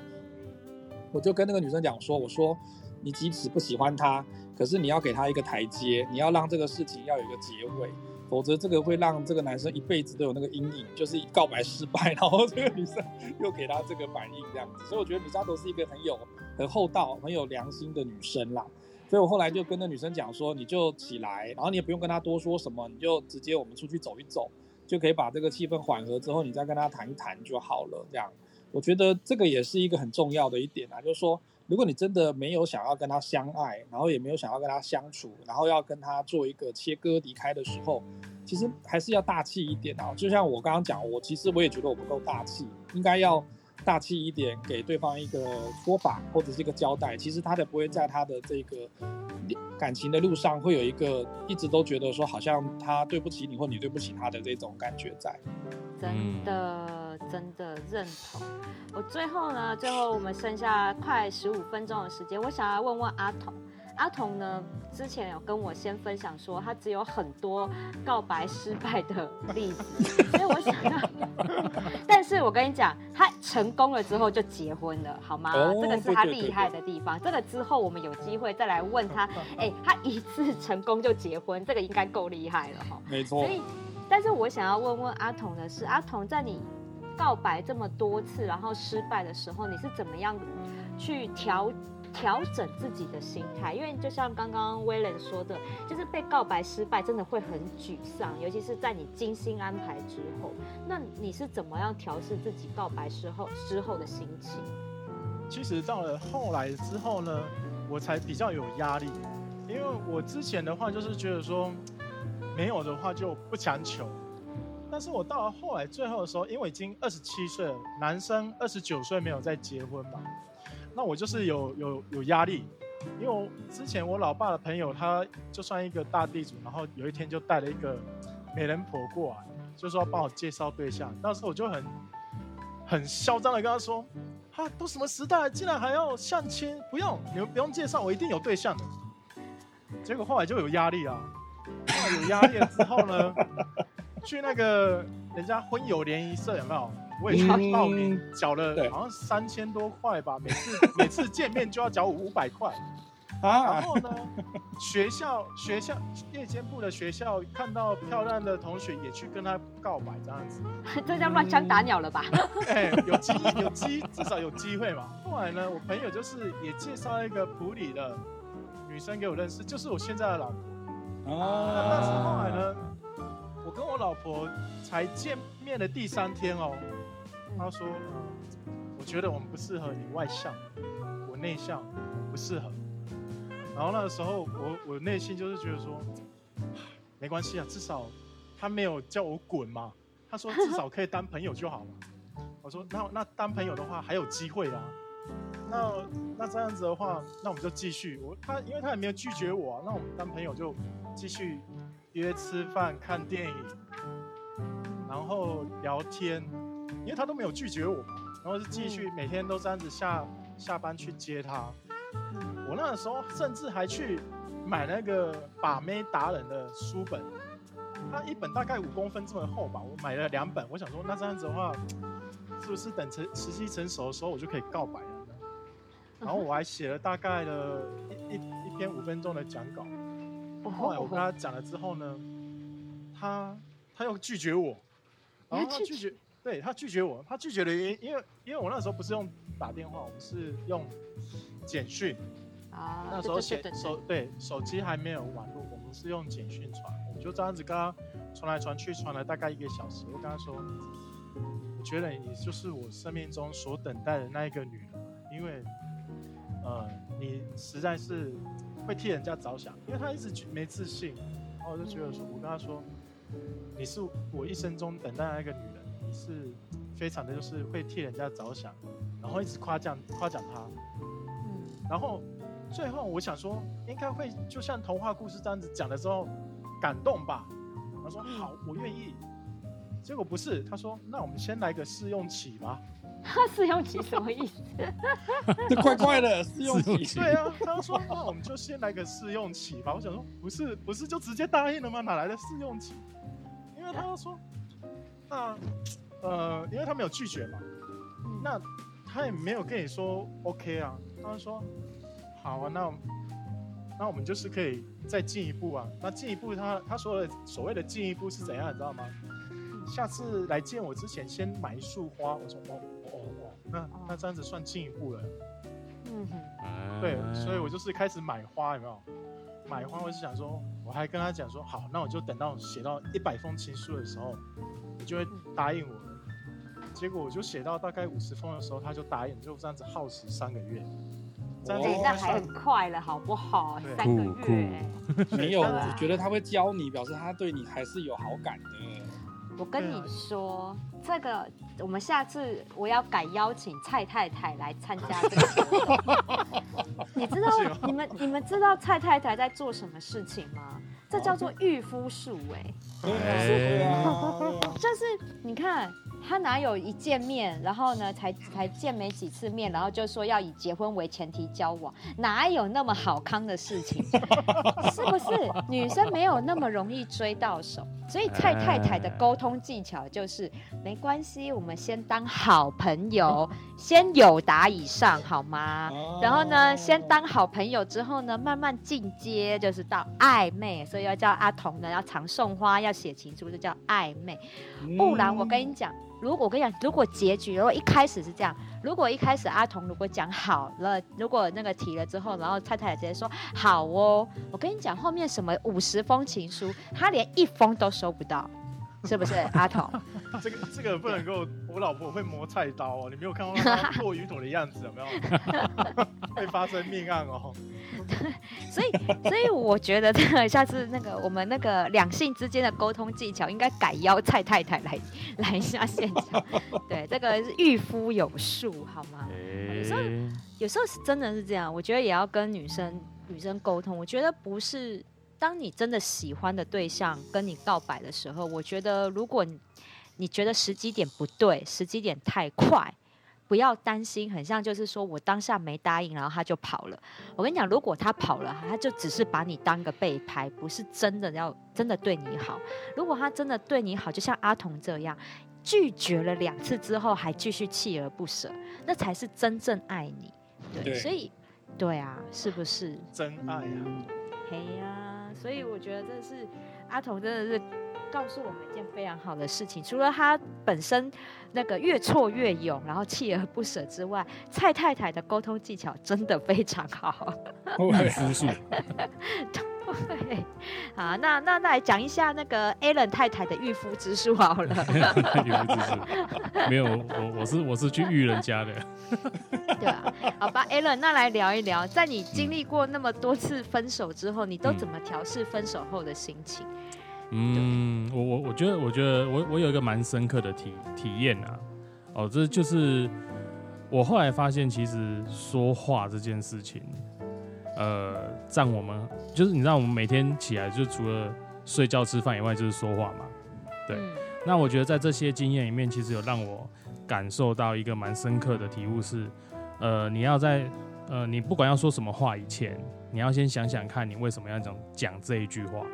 我就跟那个女生讲说，我说你即使不喜欢他，可是你要给他一个台阶，你要让这个事情要有一个结尾。否则这个会让这个男生一辈子都有那个阴影，就是告白失败，然后这个女生又给他这个反应这样子。所以我觉得米沙头是一个很有、很厚道、很有良心的女生啦。所以我后来就跟那女生讲说，你就起来，然后你也不用跟他多说什么，你就直接我们出去走一走，就可以把这个气氛缓和之后，你再跟他谈一谈就好了。这样，我觉得这个也是一个很重要的一点啊，就是说。如果你真的没有想要跟他相爱，然后也没有想要跟他相处，然后要跟他做一个切割离开的时候，其实还是要大气一点啊。就像我刚刚讲，我其实我也觉得我不够大气，应该要大气一点，给对方一个说法或者是一个交代。其实他才不会在他的这个感情的路上会有一个一直都觉得说好像他对不起你或你对不起他的这种感觉在。真的，真的认同。我最后呢，最后我们剩下快十五分钟的时间，我想要问问阿童。阿童呢，之前有跟我先分享说，他只有很多告白失败的例子，所以我想要，但是我跟你讲，他成功了之后就结婚了，好吗？哦、这个是他厉害的地方。对对对对，这个之后我们有机会再来问他，哎、欸，他一次成功就结婚，这个应该够厉害了哈。没错。所以，但是我想要问问阿童的是，阿童在你告白这么多次然后失败的时候，你是怎么样去调？调整自己的心态，因为就像刚刚威廉说的，就是被告白失败真的会很沮丧，尤其是在你精心安排之后。那你是怎么样调试自己告白时候之后的心情？其实到了后来之后呢，我才比较有压力，因为我之前的话就是觉得说没有的话就不强求，但是我到了后来最后的时候，因为已经二十七岁了，男生二十九岁没有再结婚嘛。那我就是有有有压力，因为我之前我老爸的朋友，他就算一个大地主，然后有一天就带了一个美人婆过来，就说帮我介绍对象。那时候我就很很嚣张的跟他说：“哈，都什么时代了，竟然还要相亲？不用，你们不用介绍，我一定有对象的。”结果后来就有压力啊，有压力了之后呢，去那个人家婚友联谊社有没有？我也去报名，缴了好像三千多块吧，每次 每次见面就要缴五百块，啊，然后呢，学校学校夜间部的学校看到漂亮的同学也去跟他告白这样子，这叫乱枪打鸟了吧？哎，有机有机至少有机会嘛。后来呢，我朋友就是也介绍一个普里的女生给我认识，就是我现在的老婆啊。但是后来呢，我跟我老婆才见面的第三天哦。他说：“嗯我觉得我们不适合你外向，我内向，不适合。然后那个时候，我我内心就是觉得说，没关系啊，至少他没有叫我滚嘛。他说至少可以当朋友就好了。我说那那当朋友的话还有机会啊。那那这样子的话，那我们就继续。我他因为他也没有拒绝我，那我们当朋友就继续约吃饭、看电影，然后聊天。”因为他都没有拒绝我嘛，然后是继续每天都这样子下下班去接他。我那个时候甚至还去买那个把妹达人的书本，它一本大概五公分这么厚吧，我买了两本。我想说，那这样子的话，是不是等成时机成熟的时候，我就可以告白了呢？然后我还写了大概的一一一篇五分钟的讲稿。后来我跟他讲了之后呢，他他又拒绝我，然后他拒绝。对，他拒绝我，他拒绝的原因，因为因为我那时候不是用打电话，我们是用简讯啊。那时候写手对手机还没有网络，我们是用简讯传，我们就这样子跟他传来传去，传了大概一个小时。我跟他说，我觉得你就是我生命中所等待的那一个女人，因为呃，你实在是会替人家着想。因为他一直没自信，然后我就觉得说，我跟他说，你是我一生中等待的那个女人。是非常的，就是会替人家着想，然后一直夸奖夸奖他，嗯，然后最后我想说，应该会就像童话故事这样子讲的时候，感动吧。他说好，我愿意。结果不是，他说那我们先来个试用期吧。他 试用期什么意思？这怪怪的试用期。对啊，他说那我们就先来个试用期吧。我想说不是不是就直接答应了吗？哪来的试用期？因为他说那呃，因为他没有拒绝嘛，那他也没有跟你说 OK 啊。他说好啊，那那我们就是可以再进一步啊。那进一步他他说的所谓的进一步是怎样，你知道吗？下次来见我之前先买一束花。我说哦哦哦。那那这样子算进一步了，嗯哼，对，所以我就是开始买花，有没有？买花，我是想说，我还跟他讲说，好，那我就等到写到一百封情书的时候，你就会答应我了。结果我就写到大概五十封的时候，他就答应，就这样子耗时三个月。这样子那还很快了，好不好？三个月，没有，我觉得他会教你，表示他对你还是有好感的。我跟你说，这个。我们下次我要改邀请蔡太太来参加这个活动。你知道你们你们知道蔡太太在做什么事情吗？这叫做御夫术哎，就是你看。他哪有一见面，然后呢，才才见没几次面，然后就说要以结婚为前提交往，哪有那么好康的事情？是不是？女生没有那么容易追到手，所以蔡太太的沟通技巧就是没关系，我们先当好朋友，先友达以上好吗？然后呢，先当好朋友之后呢，慢慢进阶，就是到暧昧，所以要叫阿童呢，要常送花，要写情书，就叫暧昧。不然我跟你讲。如果我跟你讲，如果结局如果一开始是这样，如果一开始阿童如果讲好了，如果那个提了之后，然后太太直接说好哦，我跟你讲后面什么五十封情书，他连一封都收不到，是不是阿童？这个这个不能够，我老婆会磨菜刀哦，你没有看到他剁鱼头的样子有没有？会发生命案哦。所以，所以我觉得，这个下次那个我们那个两性之间的沟通技巧，应该改邀蔡太太来来一下现场。对，这个是御夫有术，好吗？有时候，有时候是真的是这样。我觉得也要跟女生女生沟通。我觉得不是，当你真的喜欢的对象跟你告白的时候，我觉得如果你你觉得时机点不对，时机点太快。不要担心，很像就是说我当下没答应，然后他就跑了。我跟你讲，如果他跑了，他就只是把你当个备胎，不是真的要真的对你好。如果他真的对你好，就像阿童这样，拒绝了两次之后还继续锲而不舍，那才是真正爱你。对，对所以，对啊，是不是真爱啊？嘿呀、啊，所以我觉得这是阿童真的是。告诉我们一件非常好的事情，除了他本身那个越挫越勇，然后锲而不舍之外，蔡太太的沟通技巧真的非常好。驭夫术。对，好，那那来讲一下那个 Alan 太太的御夫之术好了。御夫之术，没有，我我是我是去御人家的。对啊，好吧，Alan，那来聊一聊，在你经历过那么多次分手之后，你都怎么调试分手后的心情？嗯，我我我觉得，我觉得我我有一个蛮深刻的体体验啊，哦，这就是我后来发现，其实说话这件事情，呃，占我们就是你知道，我们每天起来就除了睡觉吃饭以外，就是说话嘛，对。嗯、那我觉得在这些经验里面，其实有让我感受到一个蛮深刻的体悟是，呃，你要在呃，你不管要说什么话以前，你要先想想看你为什么要讲讲这一句话。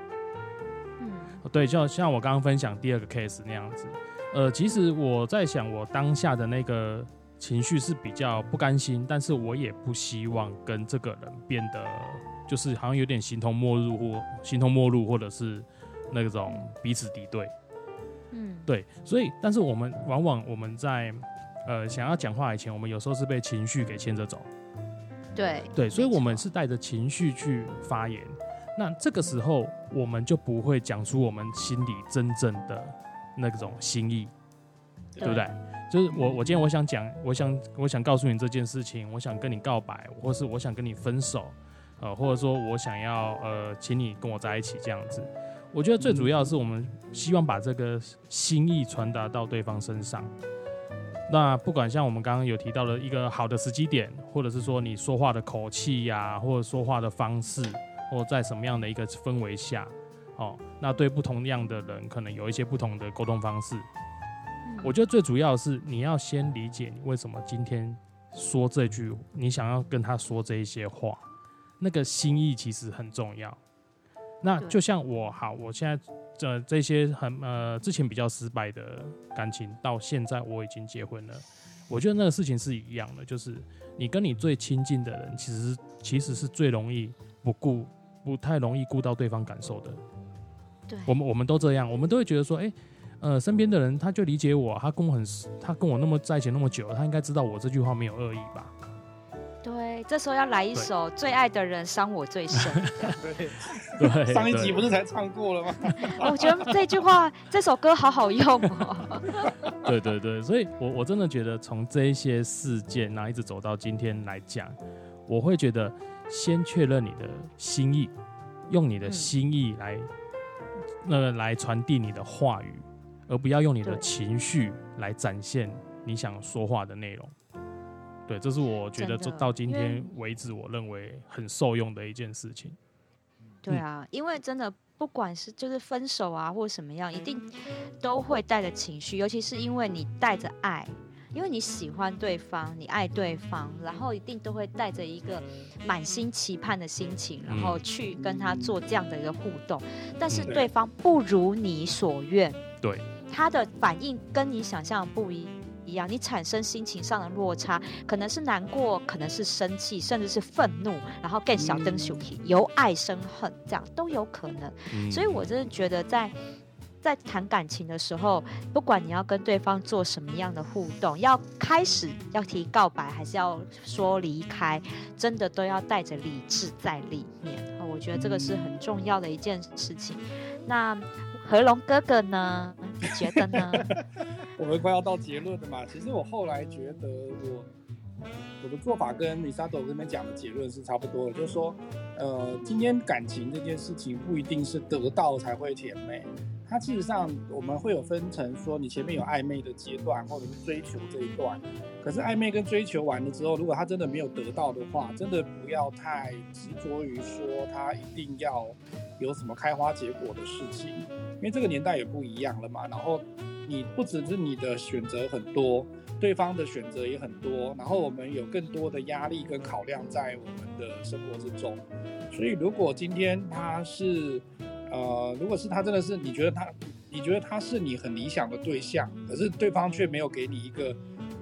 对，就像我刚刚分享第二个 case 那样子，呃，其实我在想，我当下的那个情绪是比较不甘心，但是我也不希望跟这个人变得就是好像有点形同陌路或形同陌路，或者是那种彼此敌对。嗯，对，所以，但是我们往往我们在呃想要讲话以前，我们有时候是被情绪给牵着走。对，对，所以我们是带着情绪去发言。那这个时候，我们就不会讲出我们心里真正的那种心意，对，对不对？就是我，我今天我想讲，我想，我想告诉你这件事情，我想跟你告白，或是我想跟你分手，呃，或者说我想要呃，请你跟我在一起这样子。我觉得最主要的是，我们希望把这个心意传达到对方身上。那不管像我们刚刚有提到的一个好的时机点，或者是说你说话的口气呀、啊，或者说话的方式。或在什么样的一个氛围下，哦，那对不同样的人，可能有一些不同的沟通方式。嗯我觉得最主要的是你要先理解你为什么今天说这句，你想要跟他说这一些话，那个心意其实很重要。那就像我好，我现在这这些很呃之前比较失败的感情，到现在我已经结婚了，我觉得那个事情是一样的，就是你跟你最亲近的人，其实其实是最容易不顾，不太容易顾到对方感受的。对，我们我们都这样，我们都会觉得说，哎。呃，身边的人他就理解我，他跟我很，他跟我那么在一起那么久，他应该知道我这句话没有恶意吧？对，这时候要来一首《最爱的人伤我最深》。对 对，上一集不是才唱过了吗？我觉得这句话，这首歌好好用哦。对对对，所以我我真的觉得从这一些事件，然后一直走到今天来讲，我会觉得先确认你的心意，用你的心意来，嗯、那个来传递你的话语。而不要用你的情绪来展现你想说话的内容。对，这是我觉得到今天为止，我认为很受用的一件事情。对啊，因为真的不管是就是分手啊，或什么样，一定都会带着情绪，尤其是因为你带着爱，因为你喜欢对方，你爱对方，然后一定都会带着一个满心期盼的心情，然后去跟他做这样的一个互动。但是对方不如你所愿，对。他的反应跟你想象不一一样，你产生心情上的落差，可能是难过，可能是生气，甚至是愤怒，然后更小灯小气，由爱生恨，这样都有可能。嗯、所以我真的觉得在，在谈感情的时候，不管你要跟对方做什么样的互动，要开始要提告白，还是要说离开，真的都要带着理智在里面。我觉得这个是很重要的一件事情。那何龙哥哥呢？你觉得呢？我们快要到结论了嘛。其实我后来觉得我，我的做法跟 Misato 这边讲的结论是差不多的，就是说，呃，今天感情这件事情不一定是得到才会甜美，它其实上我们会有分成，说你前面有暧昧的阶段，或者是追求这一段。可是暧昧跟追求完了之后，如果他真的没有得到的话，真的不要太执着于说他一定要有什么开花结果的事情。因为这个年代也不一样了嘛，然后你不只是你的选择很多，对方的选择也很多，然后我们有更多的压力跟考量在我们的生活之中，所以如果今天他是，呃，如果是他真的是你觉得他，你觉得他是你很理想的对象，可是对方却没有给你一个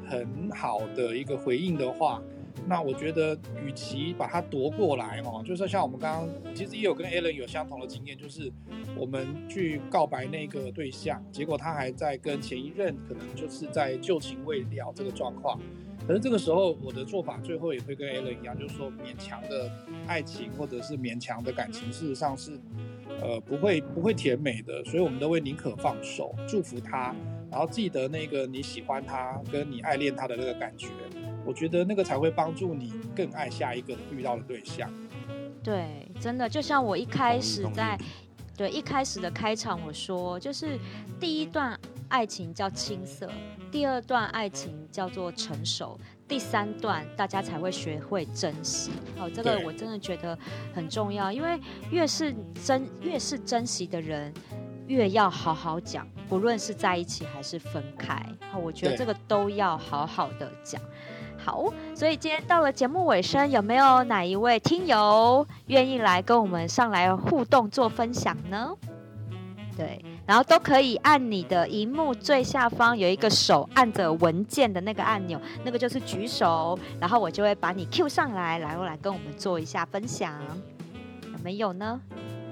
很好的一个回应的话。那我觉得，与其把它夺过来哦，就是像我们刚刚，其实也有跟 Alan 有相同的经验，就是我们去告白那个对象，结果他还在跟前一任，可能就是在旧情未了这个状况。可是这个时候，我的做法最后也会跟 Alan 一样，就是说勉强的爱情或者是勉强的感情，事实上是呃不会不会甜美的，所以我们都会宁可放手，祝福他，然后记得那个你喜欢他跟你爱恋他的那个感觉。我觉得那个才会帮助你更爱下一个遇到的对象。对，真的就像我一开始在，对一开始的开场我说，就是第一段爱情叫青涩，第二段爱情叫做成熟，第三段大家才会学会珍惜。哦，这个我真的觉得很重要，因为越是珍越是珍惜的人，越要好好讲，不论是在一起还是分开。哦，我觉得这个都要好好的讲。好，所以今天到了节目尾声，有没有哪一位听友愿意来跟我们上来互动做分享呢？对，然后都可以按你的荧幕最下方有一个手按着文件的那个按钮，那个就是举手，然后我就会把你 Q 上来，然后来跟我们做一下分享，有没有呢？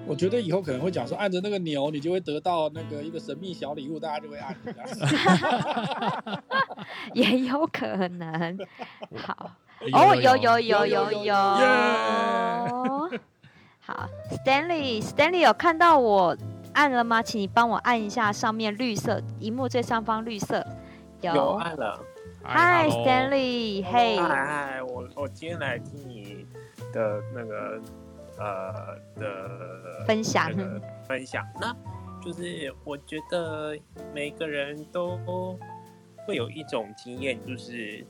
我觉得以后可能会讲说，按着那个钮，你就会得到那个一个神秘小礼物，大家就会按。也有可能。好，哦，有有有有有。好，Stanley，Stanley 有看到我按了吗？请你帮我按一下上面绿色，荧幕最上方绿色。有，有按了。嗨嗨，我我今天来听你的那个。呃的分享，分享，那就是我觉得每个人都会有一种经验，就是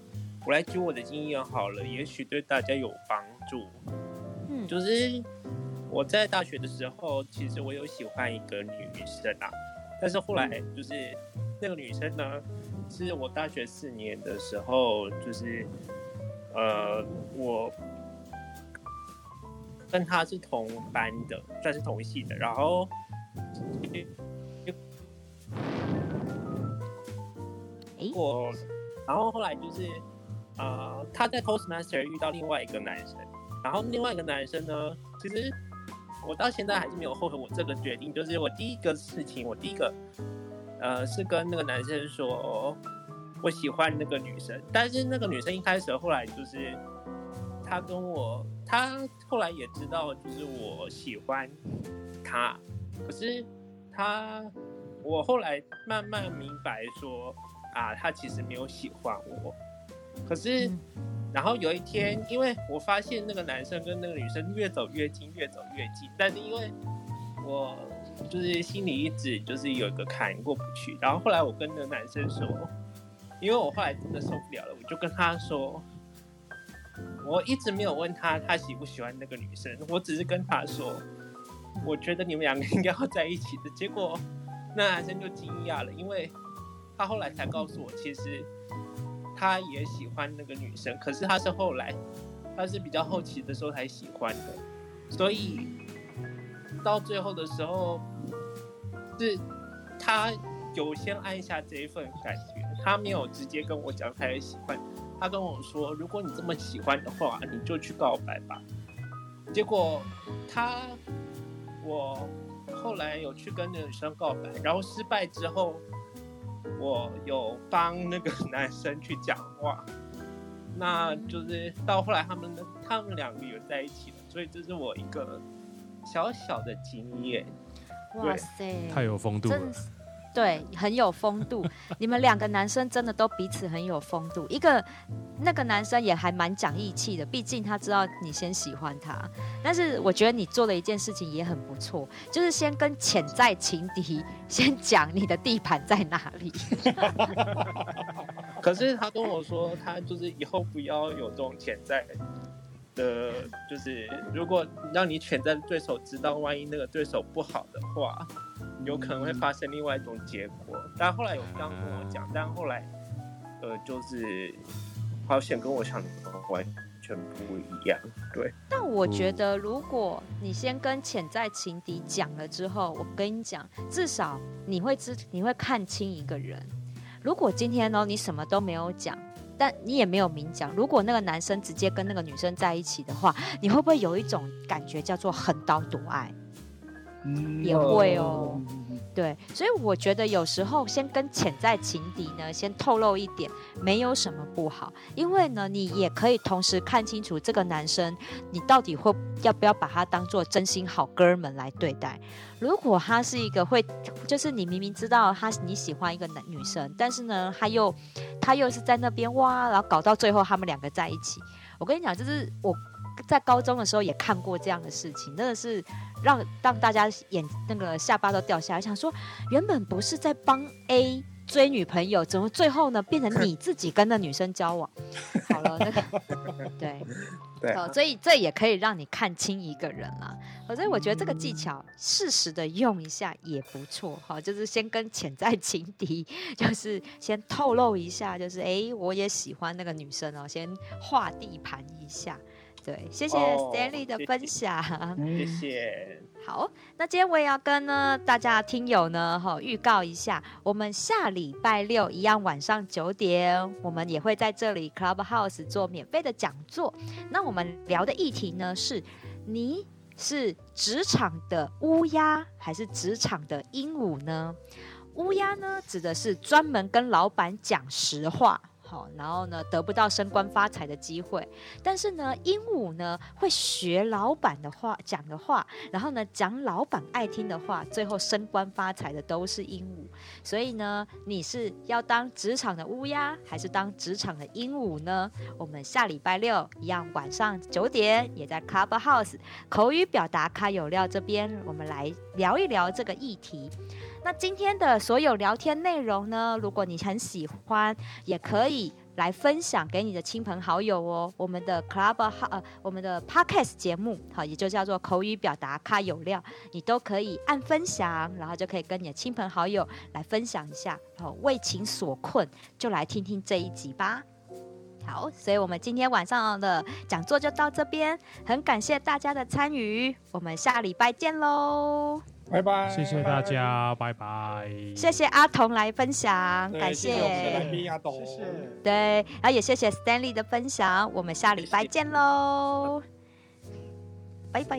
我来举我的经验好了，也许对大家有帮助。嗯，就是我在大学的时候，其实我有喜欢一个女生啊，但是后来就是那个女生呢，是我大学四年的时候，就是呃，我跟她是同班的，算是同系的，然后，我，然后后来就是，呃，她在 Toastmaster 遇到另外一个男生。然后另外一个男生呢，其实我到现在还是没有后悔我这个决定。就是我第一个事情，我第一个，呃，是跟那个男生说我喜欢那个女生。但是那个女生一开始后来就是，他跟我，他后来也知道就是我喜欢他，可是他，我后来慢慢明白说啊，他其实没有喜欢我，可是。然后有一天，因为我发现那个男生跟那个女生越走越近，越走越近。但是因为我就是心里一直就是有一个坎过不去。然后后来我跟那个男生说，因为我后来真的受不了了，我就跟他说，我一直没有问他他喜不喜欢那个女生，我只是跟他说，我觉得你们两个应该要在一起的。结果那男生就惊讶了，因为他后来才告诉我，其实。他也喜欢那个女生，可是他是后来，他是比较后期的时候才喜欢的，所以到最后的时候，是他有先按下这一份感觉，他没有直接跟我讲他也喜欢，他跟我说，如果你这么喜欢的话，你就去告白吧。结果他，我后来有去跟那个女生告白，然后失败之后。我有帮那个男生去讲话，那就是到后来他们他们两个有在一起了，所以这是我一个小小的经验。哇塞，太有风度了。对，很有风度。你们两个男生真的都彼此很有风度。一个那个男生也还蛮讲义气的，毕竟他知道你先喜欢他。但是我觉得你做的一件事情也很不错，就是先跟潜在情敌先讲你的地盘在哪里。可是他跟我说，他就是以后不要有这种潜在的，就是如果让你潜在的对手知道，万一那个对手不好的话。有可能会发生另外一种结果，但后来有这样跟我讲，但后来，呃，就是好像跟我想的完全不一样，对。但我觉得，如果你先跟潜在情敌讲了之后，我跟你讲，至少你会知，你会看清一个人。如果今天呢，你什么都没有讲，但你也没有明讲，如果那个男生直接跟那个女生在一起的话，你会不会有一种感觉叫做横刀夺爱？也会哦，对，所以我觉得有时候先跟潜在情敌呢，先透露一点，没有什么不好，因为呢，你也可以同时看清楚这个男生，你到底会要不要把他当做真心好哥们来对待。如果他是一个会，就是你明明知道他你喜欢一个男女生，但是呢，他又他又是在那边哇，然后搞到最后他们两个在一起，我跟你讲，就是我。在高中的时候也看过这样的事情，真的是让让大家眼那个下巴都掉下来，想说原本不是在帮 A 追女朋友，怎么最后呢变成你自己跟那女生交往？好了，那个对 对，所以这也可以让你看清一个人啦。所以我觉得这个技巧适时的用一下也不错，哈，就是先跟潜在情敌，就是先透露一下，就是哎，我也喜欢那个女生哦，先画地盘一下。对，谢谢 Stanley 的分享，哦、谢谢。好，那今天我也要跟呢大家听友呢哈预告一下，我们下礼拜六一样晚上九点，我们也会在这里 Clubhouse 做免费的讲座。那我们聊的议题呢是，你是职场的乌鸦还是职场的鹦鹉呢？乌鸦呢指的是专门跟老板讲实话。然后呢，得不到升官发财的机会，但是呢，鹦鹉呢会学老板的话讲的话，然后呢讲老板爱听的话，最后升官发财的都是鹦鹉。所以呢，你是要当职场的乌鸦，还是当职场的鹦鹉呢？我们下礼拜六一样晚上九点，也在 Clubhouse 口语表达咖有料这边，我们来聊一聊这个议题。那今天的所有聊天内容呢，如果你很喜欢，也可以。来分享给你的亲朋好友哦。我们的 Club 呃，我们的 Podcast 节目，好，也就叫做口语表达卡有料，你都可以按分享，然后就可以跟你的亲朋好友来分享一下。好，为情所困，就来听听这一集吧。好，所以我们今天晚上的讲座就到这边，很感谢大家的参与，我们下礼拜见喽，拜拜，谢谢大家，拜拜，谢谢阿童来分享，感谢，谢谢，对，然后也谢谢 Stanley 的分享，我们下礼拜见喽，拜拜。